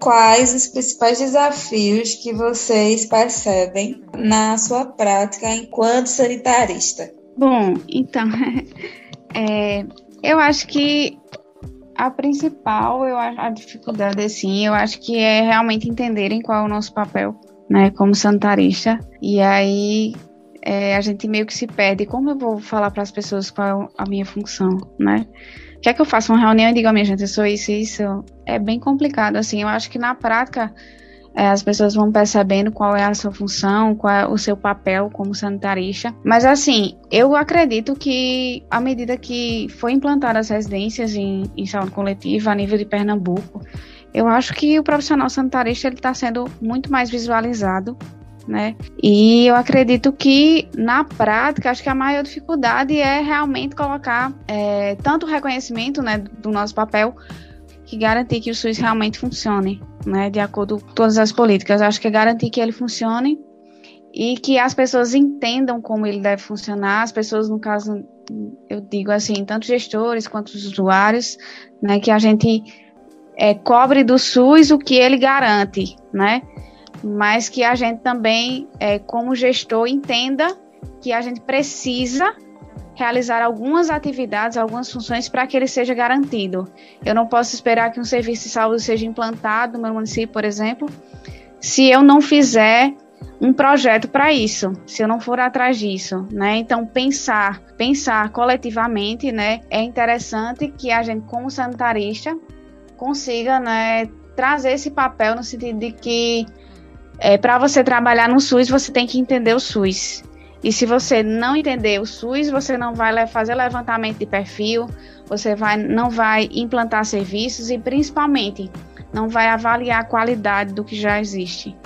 quais os principais desafios que vocês percebem na sua prática enquanto sanitarista? Bom, então, é, eu acho que a principal, eu a dificuldade, assim, eu acho que é realmente entenderem qual é o nosso papel, né, como sanitarista. E aí é, a gente meio que se perde. Como eu vou falar para as pessoas qual é a minha função, né? Quer que eu faça uma reunião e diga, minha gente, eu sou isso e isso? É bem complicado, assim. Eu acho que na prática é, as pessoas vão percebendo qual é a sua função, qual é o seu papel como sanitarista. Mas assim, eu acredito que à medida que foi implantadas as residências em, em saúde coletiva a nível de Pernambuco, eu acho que o profissional sanitarista ele está sendo muito mais visualizado. Né? E eu acredito que na prática, acho que a maior dificuldade é realmente colocar é, tanto o reconhecimento né, do nosso papel que garantir que o SUS realmente funcione, né, de acordo com todas as políticas. Acho que é garantir que ele funcione e que as pessoas entendam como ele deve funcionar. As pessoas, no caso, eu digo assim, tanto gestores quanto os usuários, né, que a gente é, cobre do SUS o que ele garante, né, mas que a gente também, é, como gestor, entenda que a gente precisa realizar algumas atividades, algumas funções para que ele seja garantido. Eu não posso esperar que um serviço de saúde seja implantado no meu município, por exemplo, se eu não fizer um projeto para isso, se eu não for atrás disso, né? Então pensar, pensar coletivamente, né? É interessante que a gente como sanitarista consiga, né, trazer esse papel no sentido de que é, para você trabalhar no SUS você tem que entender o SUS. E se você não entender o SUS, você não vai fazer levantamento de perfil, você vai, não vai implantar serviços e principalmente não vai avaliar a qualidade do que já existe.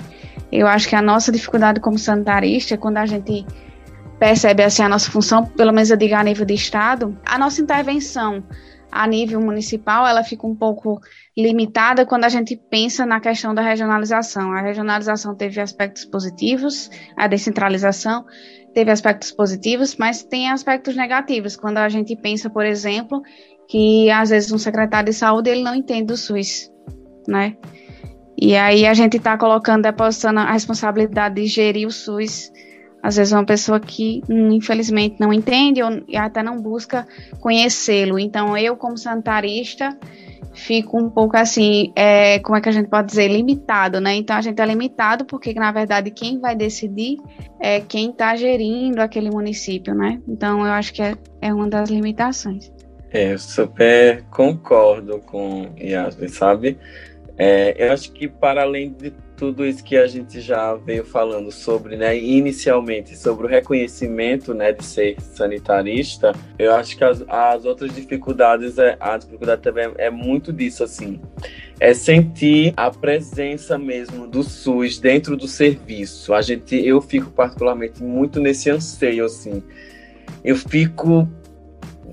Eu acho que a nossa dificuldade como sanitarista, quando a gente percebe assim a nossa função, pelo menos eu digo a nível de estado, a nossa intervenção a nível municipal, ela fica um pouco limitada quando a gente pensa na questão da regionalização. A regionalização teve aspectos positivos, a descentralização teve aspectos positivos, mas tem aspectos negativos. Quando a gente pensa, por exemplo, que às vezes um secretário de saúde ele não entende o SUS, né? E aí a gente está colocando, depositando a responsabilidade de gerir o SUS. Às vezes uma pessoa que hum, infelizmente não entende ou até não busca conhecê-lo. Então eu, como sanitarista, fico um pouco assim, é, como é que a gente pode dizer, limitado, né? Então a gente é limitado porque, na verdade, quem vai decidir é quem está gerindo aquele município, né? Então eu acho que é, é uma das limitações. É, eu super concordo com Yasmin, sabe? É, eu acho que para além de tudo isso que a gente já veio falando sobre, né, inicialmente sobre o reconhecimento, né, de ser sanitarista, eu acho que as, as outras dificuldades, é, a dificuldade também é, é muito disso, assim, é sentir a presença mesmo do SUS dentro do serviço. A gente, eu fico particularmente muito nesse anseio, assim, eu fico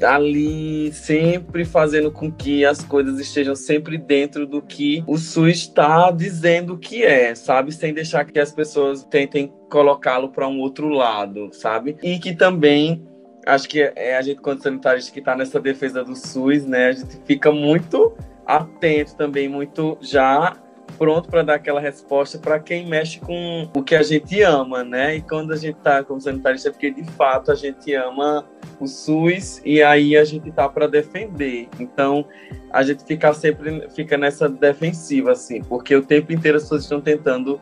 ali sempre fazendo com que as coisas estejam sempre dentro do que o SUS está dizendo que é, sabe? Sem deixar que as pessoas tentem colocá-lo para um outro lado, sabe? E que também acho que é a gente, quando sanitarista que está nessa defesa do SUS, né, a gente fica muito atento também, muito já pronto para dar aquela resposta para quem mexe com o que a gente ama, né? E quando a gente está como sanitarista, é porque de fato a gente ama o SUS e aí a gente tá para defender. Então a gente fica sempre fica nessa defensiva assim, porque o tempo inteiro as pessoas estão tentando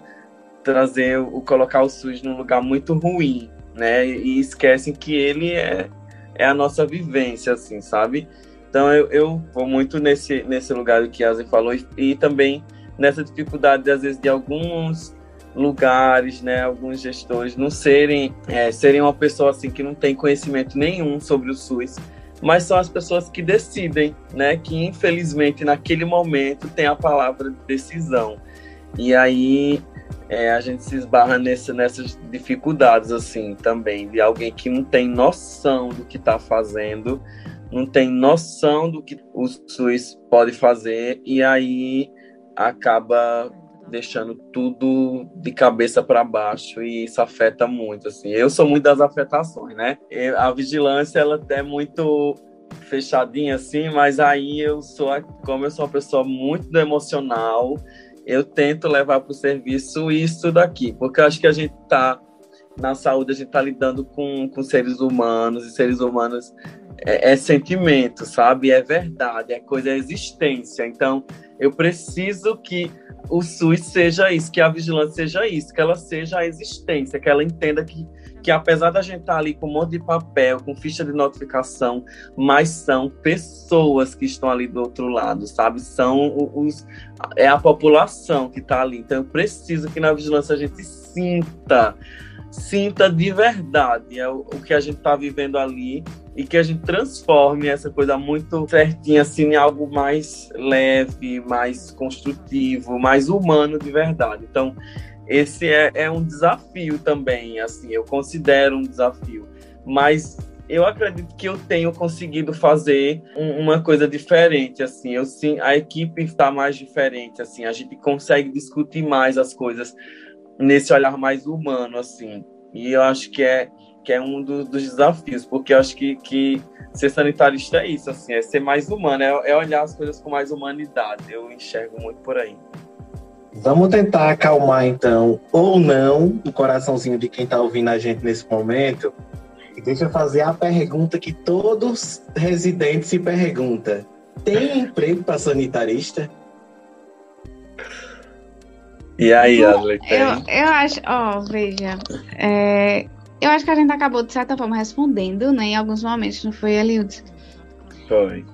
trazer o colocar o SUS num lugar muito ruim, né? E esquecem que ele é é a nossa vivência assim, sabe? Então eu, eu vou muito nesse nesse lugar que a Azen falou e, e também nessa dificuldade, às vezes, de alguns lugares, né, alguns gestores não serem, é, serem uma pessoa assim que não tem conhecimento nenhum sobre o SUS, mas são as pessoas que decidem, né, que infelizmente naquele momento tem a palavra de decisão. E aí é, a gente se esbarra nessa, nessas dificuldades assim também, de alguém que não tem noção do que está fazendo, não tem noção do que o SUS pode fazer, e aí acaba deixando tudo de cabeça para baixo e isso afeta muito assim. Eu sou muito das afetações, né? A vigilância ela é muito fechadinha assim, mas aí eu sou como eu sou uma pessoa muito emocional, eu tento levar para o serviço isso daqui, porque eu acho que a gente tá na saúde, a gente tá lidando com, com seres humanos e seres humanos é, é sentimento, sabe? É verdade, é coisa, é existência. Então, eu preciso que o SUS seja isso, que a vigilância seja isso, que ela seja a existência, que ela entenda que, que apesar da gente estar ali com um monte de papel, com ficha de notificação, mas são pessoas que estão ali do outro lado, sabe? São os é a população que está ali. Então eu preciso que na vigilância a gente sinta sinta de verdade é o, o que a gente está vivendo ali e que a gente transforme essa coisa muito certinha assim em algo mais leve, mais construtivo, mais humano de verdade. Então, esse é, é um desafio também, assim, eu considero um desafio, mas eu acredito que eu tenho conseguido fazer um, uma coisa diferente, assim, eu sim, a equipe está mais diferente, assim, a gente consegue discutir mais as coisas nesse olhar mais humano, assim. E eu acho que é, que é um do, dos desafios, porque eu acho que, que ser sanitarista é isso, assim, é ser mais humano, é, é olhar as coisas com mais humanidade. Eu enxergo muito por aí. Vamos tentar acalmar, então, ou não, o coraçãozinho de quem está ouvindo a gente nesse momento. E deixa eu fazer a pergunta que todos residentes se perguntam. Tem emprego para sanitarista? E aí, Ashley? Eu, eu acho, ó, oh, veja, é, eu acho que a gente acabou, de certa forma, respondendo, né, em alguns momentos, não foi, Eliud? Foi.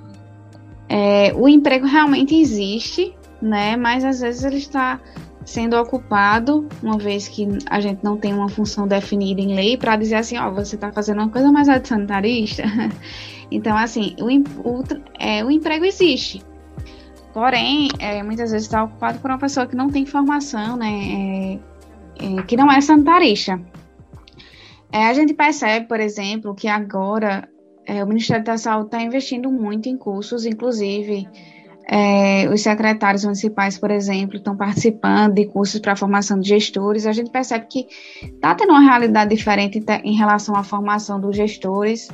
É, o emprego realmente existe, né? Mas às vezes ele está sendo ocupado, uma vez que a gente não tem uma função definida em lei, para dizer assim, ó, você está fazendo uma coisa, mas é de sanitarista. então, assim, o, o, é, o emprego existe. Porém, é, muitas vezes está ocupado por uma pessoa que não tem formação, né? É, é que não é sanitarista. É, a gente percebe, por exemplo, que agora é, o Ministério da Saúde está investindo muito em cursos, inclusive é, os secretários municipais, por exemplo, estão participando de cursos para formação de gestores. A gente percebe que está tendo uma realidade diferente em relação à formação dos gestores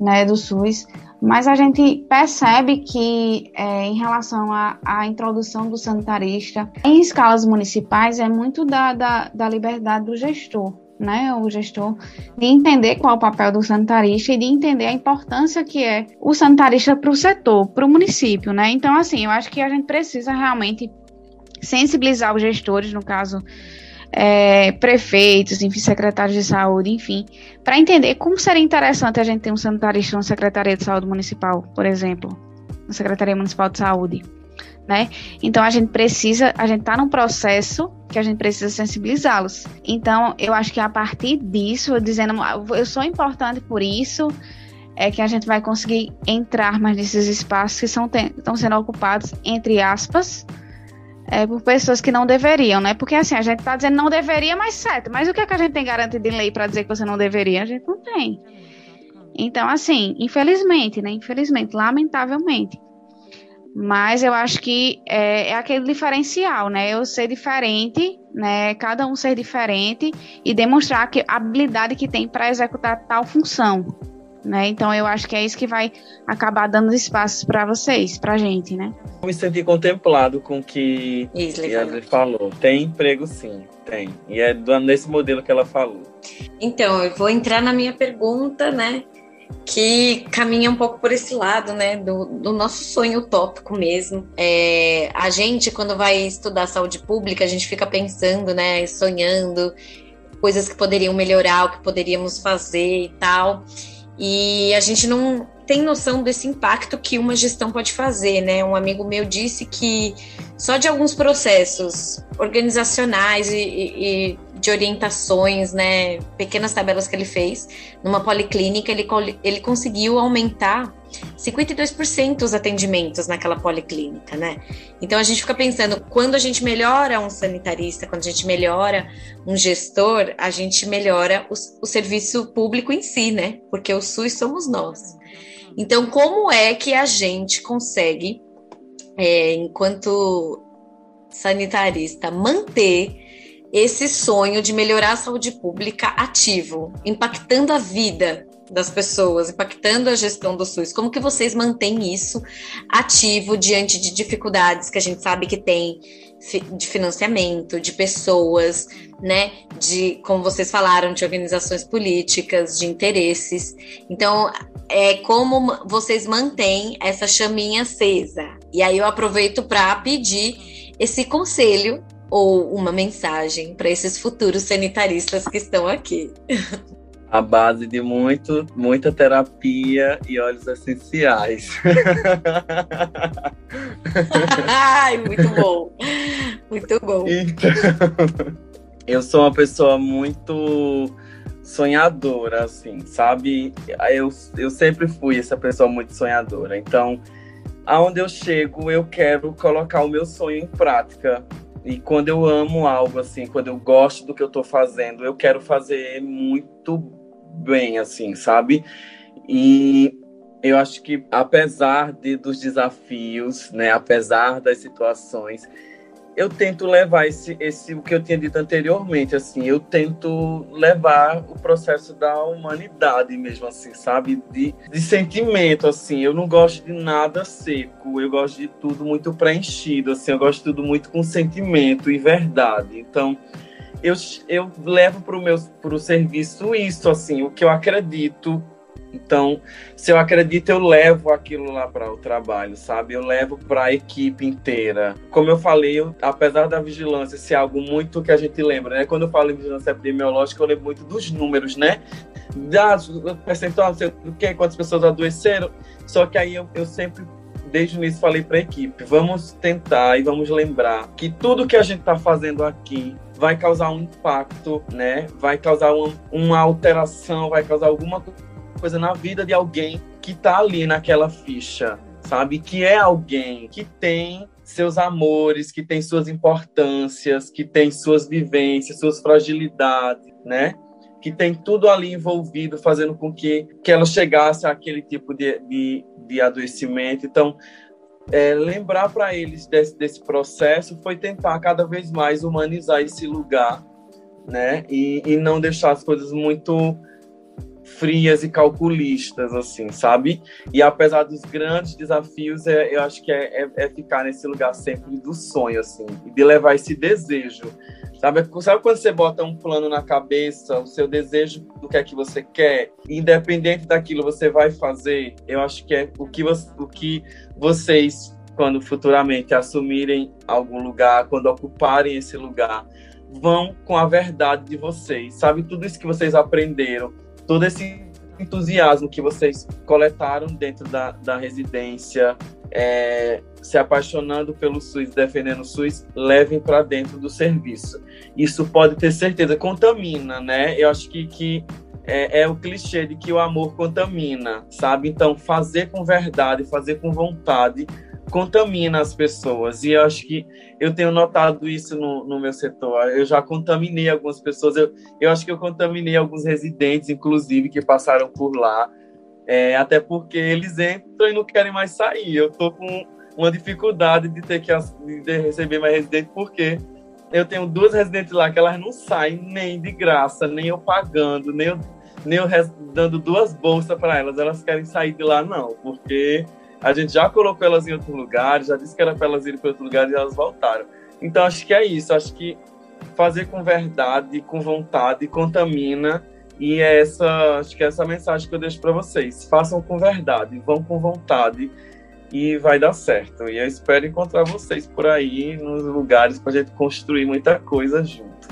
né, do SUS, mas a gente percebe que é, em relação à introdução do sanitarista em escalas municipais é muito da, da, da liberdade do gestor né, o gestor, de entender qual é o papel do sanitarista e de entender a importância que é o sanitarista para o setor, para o município, né? Então, assim, eu acho que a gente precisa realmente sensibilizar os gestores, no caso, é, prefeitos, enfim, secretários de saúde, enfim, para entender como seria interessante a gente ter um sanitarista na Secretaria de Saúde Municipal, por exemplo, na Secretaria Municipal de Saúde né? Então a gente precisa, a gente está num processo que a gente precisa sensibilizá-los. Então eu acho que a partir disso, dizendo eu sou importante por isso, é que a gente vai conseguir entrar mais nesses espaços que estão sendo ocupados, entre aspas, é, por pessoas que não deveriam, né? Porque assim, a gente está dizendo não deveria, mas certo. Mas o que, é que a gente tem garantido em lei para dizer que você não deveria? A gente não tem. Então, assim, infelizmente, né? Infelizmente, lamentavelmente, mas eu acho que é, é, aquele diferencial, né? Eu ser diferente, né? Cada um ser diferente e demonstrar que a habilidade que tem para executar tal função, né? Então eu acho que é isso que vai acabar dando espaços para vocês, para a gente, né? Eu me senti contemplado com o que Isley falou. Tem emprego sim, tem. E é nesse modelo que ela falou. Então, eu vou entrar na minha pergunta, né? Que caminha um pouco por esse lado, né, do, do nosso sonho utópico mesmo. É, a gente, quando vai estudar saúde pública, a gente fica pensando, né, sonhando coisas que poderiam melhorar, o que poderíamos fazer e tal. E a gente não tem noção desse impacto que uma gestão pode fazer, né? Um amigo meu disse que só de alguns processos organizacionais e, e, de orientações, né, pequenas tabelas que ele fez numa policlínica, ele, ele conseguiu aumentar 52% os atendimentos naquela policlínica, né? Então a gente fica pensando, quando a gente melhora um sanitarista, quando a gente melhora um gestor, a gente melhora o, o serviço público em si, né? Porque o SUS somos nós. Então, como é que a gente consegue, é, enquanto sanitarista, manter esse sonho de melhorar a saúde pública ativo, impactando a vida das pessoas, impactando a gestão do SUS? Como que vocês mantêm isso ativo diante de dificuldades que a gente sabe que tem de financiamento, de pessoas, né, de como vocês falaram, de organizações políticas, de interesses. Então, é como vocês mantêm essa chaminha acesa. E aí eu aproveito para pedir esse conselho ou uma mensagem para esses futuros sanitaristas que estão aqui? A base de muito, muita terapia e óleos essenciais. Ai, muito bom. Muito bom. Então, eu sou uma pessoa muito sonhadora, assim, sabe? Eu, eu sempre fui essa pessoa muito sonhadora. Então, aonde eu chego, eu quero colocar o meu sonho em prática. E quando eu amo algo, assim, quando eu gosto do que eu tô fazendo, eu quero fazer muito bem, assim, sabe? E eu acho que, apesar de, dos desafios, né, apesar das situações, eu tento levar esse, esse o que eu tinha dito anteriormente, assim, eu tento levar o processo da humanidade mesmo, assim, sabe? De, de sentimento, assim. Eu não gosto de nada seco, eu gosto de tudo muito preenchido, assim, eu gosto de tudo muito com sentimento e verdade. Então, eu, eu levo para o meu pro serviço isso, assim, o que eu acredito então, se eu acredito, eu levo aquilo lá para o trabalho, sabe? Eu levo para a equipe inteira. Como eu falei, eu, apesar da vigilância ser algo muito que a gente lembra, né? Quando eu falo em vigilância epidemiológica, eu lembro muito dos números, né? Das percentual, não sei o que, quantas pessoas adoeceram. Só que aí eu, eu sempre desde o início falei para a equipe, vamos tentar e vamos lembrar que tudo que a gente está fazendo aqui vai causar um impacto, né? Vai causar uma, uma alteração, vai causar alguma coisa na vida de alguém que tá ali naquela ficha, sabe? Que é alguém que tem seus amores, que tem suas importâncias, que tem suas vivências, suas fragilidades, né? Que tem tudo ali envolvido, fazendo com que, que ela chegasse àquele tipo de, de, de adoecimento. Então, é, lembrar para eles desse, desse processo foi tentar cada vez mais humanizar esse lugar, né? E, e não deixar as coisas muito frias e calculistas, assim, sabe? E apesar dos grandes desafios, é, eu acho que é, é, é, ficar nesse lugar sempre do sonho, assim, e de levar esse desejo. Sabe, sabe quando você bota um plano na cabeça, o seu desejo do que é que você quer, independente daquilo você vai fazer? Eu acho que é o que, você, o que vocês, quando futuramente assumirem algum lugar, quando ocuparem esse lugar, vão com a verdade de vocês, sabe? Tudo isso que vocês aprenderam, todo esse entusiasmo que vocês coletaram dentro da, da residência, é, se apaixonando pelo SUS, defendendo o SUS, levem para dentro do serviço. Isso pode ter certeza, contamina, né? Eu acho que, que é, é, o clichê de que o amor contamina, sabe? Então, fazer com verdade, fazer com vontade, contamina as pessoas. E eu acho que eu tenho notado isso no, no meu setor. Eu já contaminei algumas pessoas. Eu, eu acho que eu contaminei alguns residentes, inclusive, que passaram por lá. É, até porque eles entram e não querem mais sair. Eu tô com uma dificuldade de ter que de receber mais residente, porque eu tenho duas residentes lá que elas não saem nem de graça, nem eu pagando, nem eu, nem eu dando duas bolsas para elas. Elas querem sair de lá, não, porque a gente já colocou elas em outro lugar, já disse que era para elas irem para outro lugar e elas voltaram. Então acho que é isso, acho que fazer com verdade, com vontade, contamina e é essa, acho que é essa mensagem que eu deixo para vocês. Façam com verdade, vão com vontade e vai dar certo. E eu espero encontrar vocês por aí nos lugares para a gente construir muita coisa junto.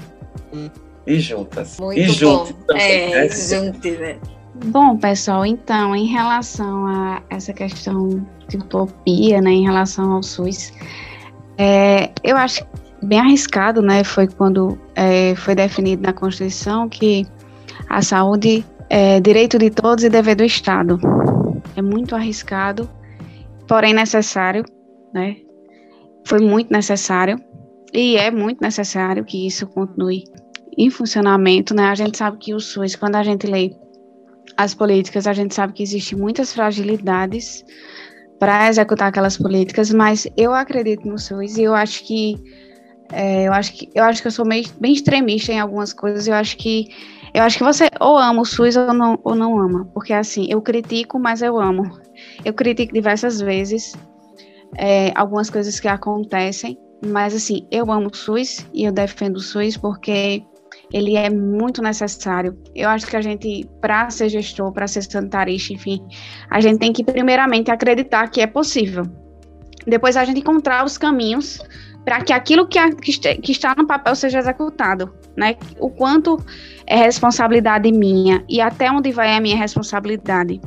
E juntas. Muito e juntos também. É, né? juntos, né? Bom, pessoal, então, em relação a essa questão de utopia, né, em relação ao SUS, é, eu acho bem arriscado, né, foi quando é, foi definido na Constituição que a saúde é direito de todos e dever do Estado. É muito arriscado, porém necessário, né, foi muito necessário e é muito necessário que isso continue em funcionamento, né, a gente sabe que o SUS, quando a gente lê as políticas, a gente sabe que existem muitas fragilidades para executar aquelas políticas, mas eu acredito no SUS e eu acho que é, eu acho que eu acho que eu sou meio, bem extremista em algumas coisas. Eu acho que eu acho que você ou ama o SUS ou não ou não ama, porque assim eu critico, mas eu amo. Eu critico diversas vezes é, algumas coisas que acontecem, mas assim eu amo o SUS e eu defendo o SUS porque ele é muito necessário. Eu acho que a gente, para ser gestor, para ser sanitarista, enfim, a gente tem que primeiramente acreditar que é possível. Depois a gente encontrar os caminhos para que aquilo que, a, que, está no papel seja executado, né? O quanto é responsabilidade minha e até onde vai a minha responsabilidade.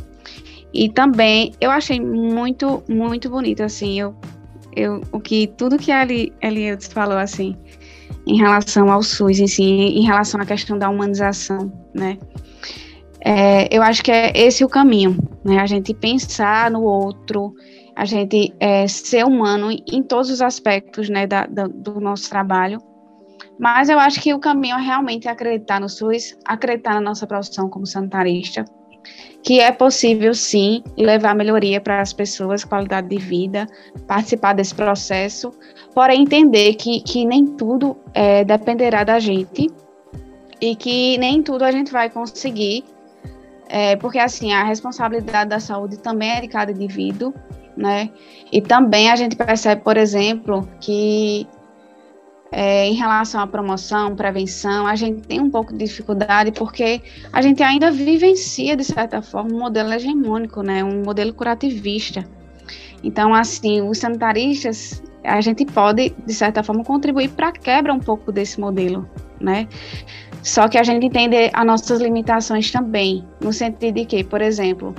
E também eu achei muito, muito bonito, assim, eu, eu, o que, tudo que a Eliudes falou, assim, em relação ao SUS, em si, em relação à questão da humanização, né? É, eu acho que é esse o caminho, né? A gente pensar no outro, a gente é, ser humano em todos os aspectos, né, da, da, do nosso trabalho. Mas eu acho que o caminho é realmente acreditar no SUS, acreditar na nossa profissão como sanitarista, que é possível sim levar melhoria para as pessoas, qualidade de vida, participar desse processo, porém entender que, que nem tudo é, dependerá da gente e que nem tudo a gente vai conseguir, é, porque assim, a responsabilidade da saúde também é de cada indivíduo, né? E também a gente percebe, por exemplo, que é, em relação à promoção, prevenção, a gente tem um pouco de dificuldade porque a gente ainda vivencia, de certa forma, um modelo hegemônico, né, um modelo curativista. Então, assim, os sanitaristas, a gente pode, de certa forma, contribuir para a quebra um pouco desse modelo, né? Só que a gente entende as nossas limitações também, no sentido de que, por exemplo,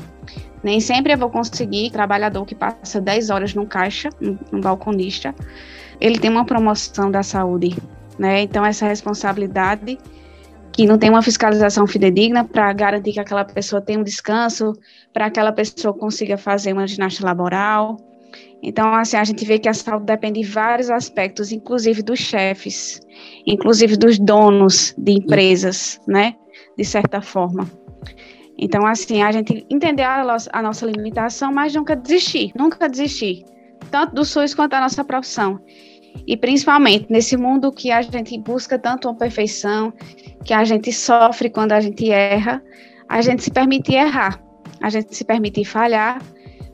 nem sempre eu vou conseguir trabalhador que passa 10 horas no caixa, no balconista, ele tem uma promoção da saúde, né? Então essa responsabilidade que não tem uma fiscalização fidedigna para garantir que aquela pessoa tenha um descanso, para que aquela pessoa consiga fazer uma ginástica laboral. Então, assim, a gente vê que a saúde depende de vários aspectos, inclusive dos chefes, inclusive dos donos de empresas, né? De certa forma. Então, assim, a gente entender a nossa limitação, mas nunca desistir, nunca desistir, tanto do SUS quanto da nossa profissão. E principalmente nesse mundo que a gente busca tanto uma perfeição, que a gente sofre quando a gente erra, a gente se permite errar, a gente se permite falhar,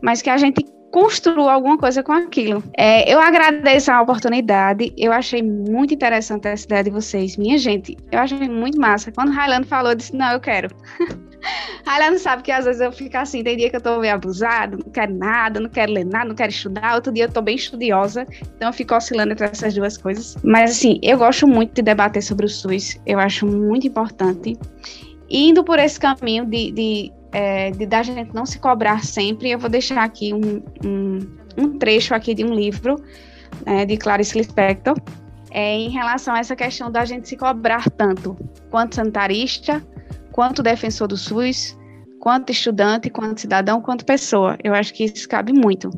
mas que a gente construa alguma coisa com aquilo. É, eu agradeço a oportunidade, eu achei muito interessante essa ideia de vocês. Minha gente, eu achei muito massa. Quando o falou, eu disse, não, eu quero. Ela não sabe que às vezes eu fico assim, tem dia que eu tô meio abusada, não quero nada, não quero ler nada, não quero estudar, outro dia eu tô bem estudiosa, então eu fico oscilando entre essas duas coisas. Mas assim, eu gosto muito de debater sobre o SUS, eu acho muito importante. E indo por esse caminho de, de, é, de da gente não se cobrar sempre, eu vou deixar aqui um, um, um trecho aqui de um livro é, de Clarice Lispector, é, em relação a essa questão da gente se cobrar tanto quanto sanitarista, quanto defensor do SUS, quanto estudante, quanto cidadão, quanto pessoa. Eu acho que isso cabe muito.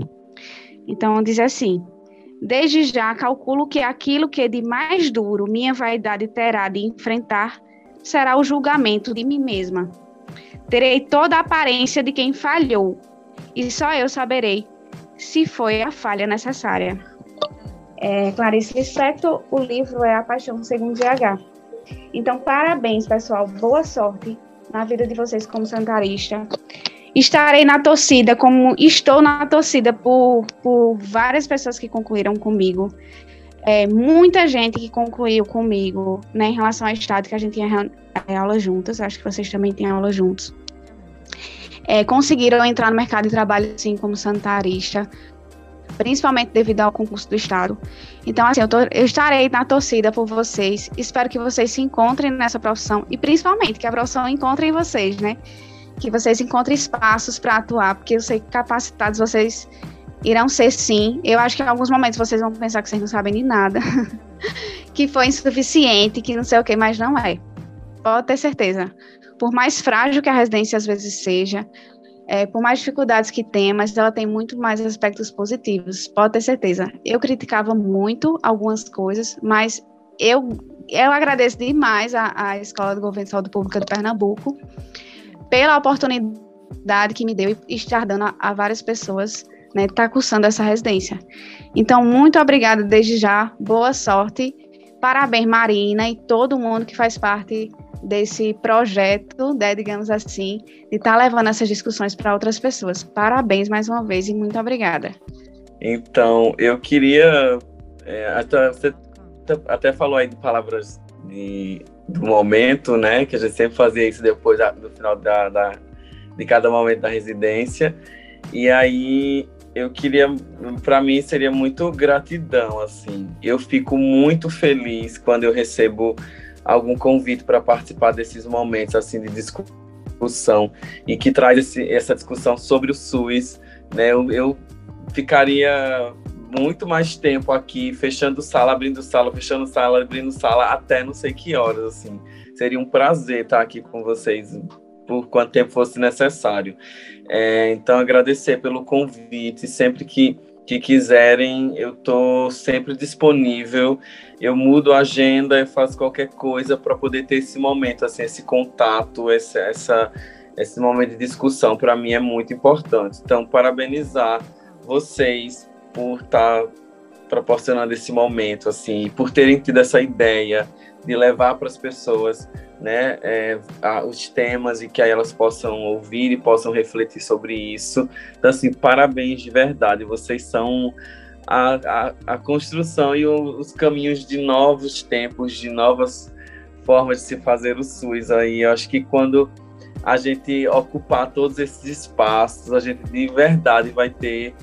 Então, diz assim: desde já calculo que aquilo que é de mais duro minha vaidade terá de enfrentar será o julgamento de mim mesma. Terei toda a aparência de quem falhou, e só eu saberei se foi a falha necessária. É, Clarice Lispector, o livro é A Paixão Segundo GH. Então, parabéns, pessoal. Boa sorte na vida de vocês como santarista. Estarei na torcida, como estou na torcida por, por várias pessoas que concluíram comigo. É, muita gente que concluiu comigo né, em relação ao estado, que a gente tinha é, aula juntas, acho que vocês também têm aula juntos. É, conseguiram entrar no mercado de trabalho, assim, como sanitarista, principalmente devido ao concurso do Estado. Então, assim, eu, tô, eu, estarei na torcida por vocês. Espero que vocês se encontrem nessa profissão e principalmente que a profissão encontre em vocês, né? Que vocês encontrem espaços para atuar, porque eu sei que capacitados vocês irão ser sim. Eu acho que em alguns momentos vocês vão pensar que vocês não sabem de nada, que foi insuficiente, que não sei o que, mas não é. Pode ter certeza. Por mais frágil que a residência às vezes seja, é, por mais dificuldades que tenha, mas ela tem muito mais aspectos positivos, pode ter certeza. Eu criticava muito algumas coisas, mas eu, eu agradeço demais à, à Escola do Governo de Saúde Pública de Pernambuco pela oportunidade que me deu e estar dando a, a várias pessoas né, tá cursando essa residência. Então, muito obrigada desde já, boa sorte, parabéns Marina e todo mundo que faz parte desse projeto, né, digamos assim, de estar tá levando essas discussões para outras pessoas. Parabéns mais uma vez e muito obrigada. Então, eu queria. É, até, você até falou aí de palavras de, do momento, né? Que a gente sempre fazia isso depois do final da, da, de cada momento da residência. E aí eu queria, para mim seria muito gratidão, assim. Eu fico muito feliz quando eu recebo algum convite para participar desses momentos assim de discussão e que traz esse, essa discussão sobre o SUS, né? Eu, eu ficaria muito mais tempo aqui, fechando sala, abrindo sala, fechando sala, abrindo sala, até não sei que horas, assim. Seria um prazer estar aqui com vocês por quanto tempo fosse necessário. É, então, agradecer pelo convite, sempre que que quiserem, eu estou sempre disponível. Eu mudo a agenda, eu faço qualquer coisa para poder ter esse momento, assim, esse contato, essa, essa, esse momento de discussão para mim é muito importante. Então, parabenizar vocês por estar tá proporcionando esse momento, assim, por terem tido essa ideia de levar para as pessoas, né, é, a, os temas e que aí elas possam ouvir e possam refletir sobre isso. Então, assim, parabéns de verdade. Vocês são a, a, a construção e o, os caminhos de novos tempos, de novas formas de se fazer o SUS aí. Eu acho que quando a gente ocupar todos esses espaços, a gente de verdade vai ter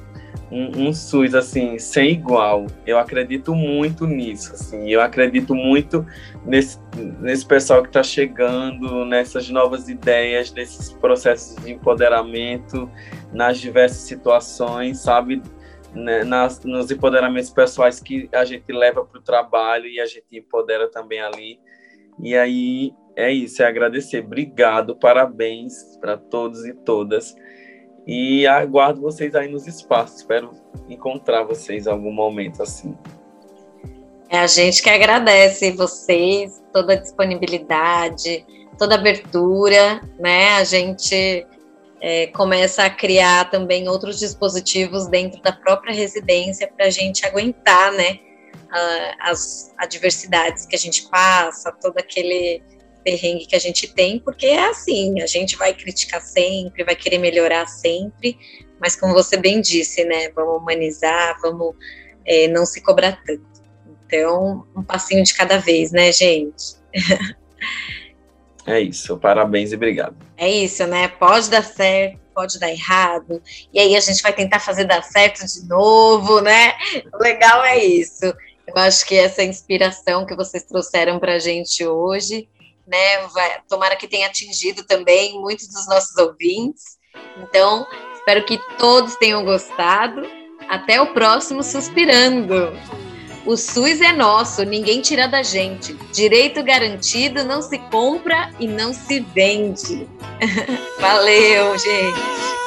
um, um, SUS assim sem igual. Eu acredito muito nisso, assim. Eu acredito muito nesse, nesse pessoal que está chegando, nessas novas ideias, nesses processos de empoderamento, nas diversas situações, sabe? Né, nas, nos empoderamentos pessoais que a gente leva para o trabalho e a gente empodera também ali. E aí é isso, é agradecer. Obrigado, parabéns para todos e todas. E aguardo vocês aí nos espaços. Espero encontrar vocês em algum momento assim. É a gente que agradece vocês, toda a disponibilidade, toda a abertura, né? A gente é, começa a criar também outros dispositivos dentro da própria residência para a gente aguentar, né? as adversidades que a gente passa, todo aquele perrengue que a gente tem, porque é assim, a gente vai criticar sempre, vai querer melhorar sempre, mas como você bem disse, né, vamos humanizar, vamos é, não se cobrar tanto. Então, um passinho de cada vez, né, gente? É isso, parabéns e obrigado. É isso, né? Pode dar certo, pode dar errado, e aí a gente vai tentar fazer dar certo de novo, né? O legal é isso. Eu acho que essa inspiração que vocês trouxeram para a gente hoje né? Vai, tomara que tenha atingido também muitos dos nossos ouvintes. Então, espero que todos tenham gostado. Até o próximo Suspirando. O SUS é nosso, ninguém tira da gente. Direito garantido não se compra e não se vende. Valeu, gente.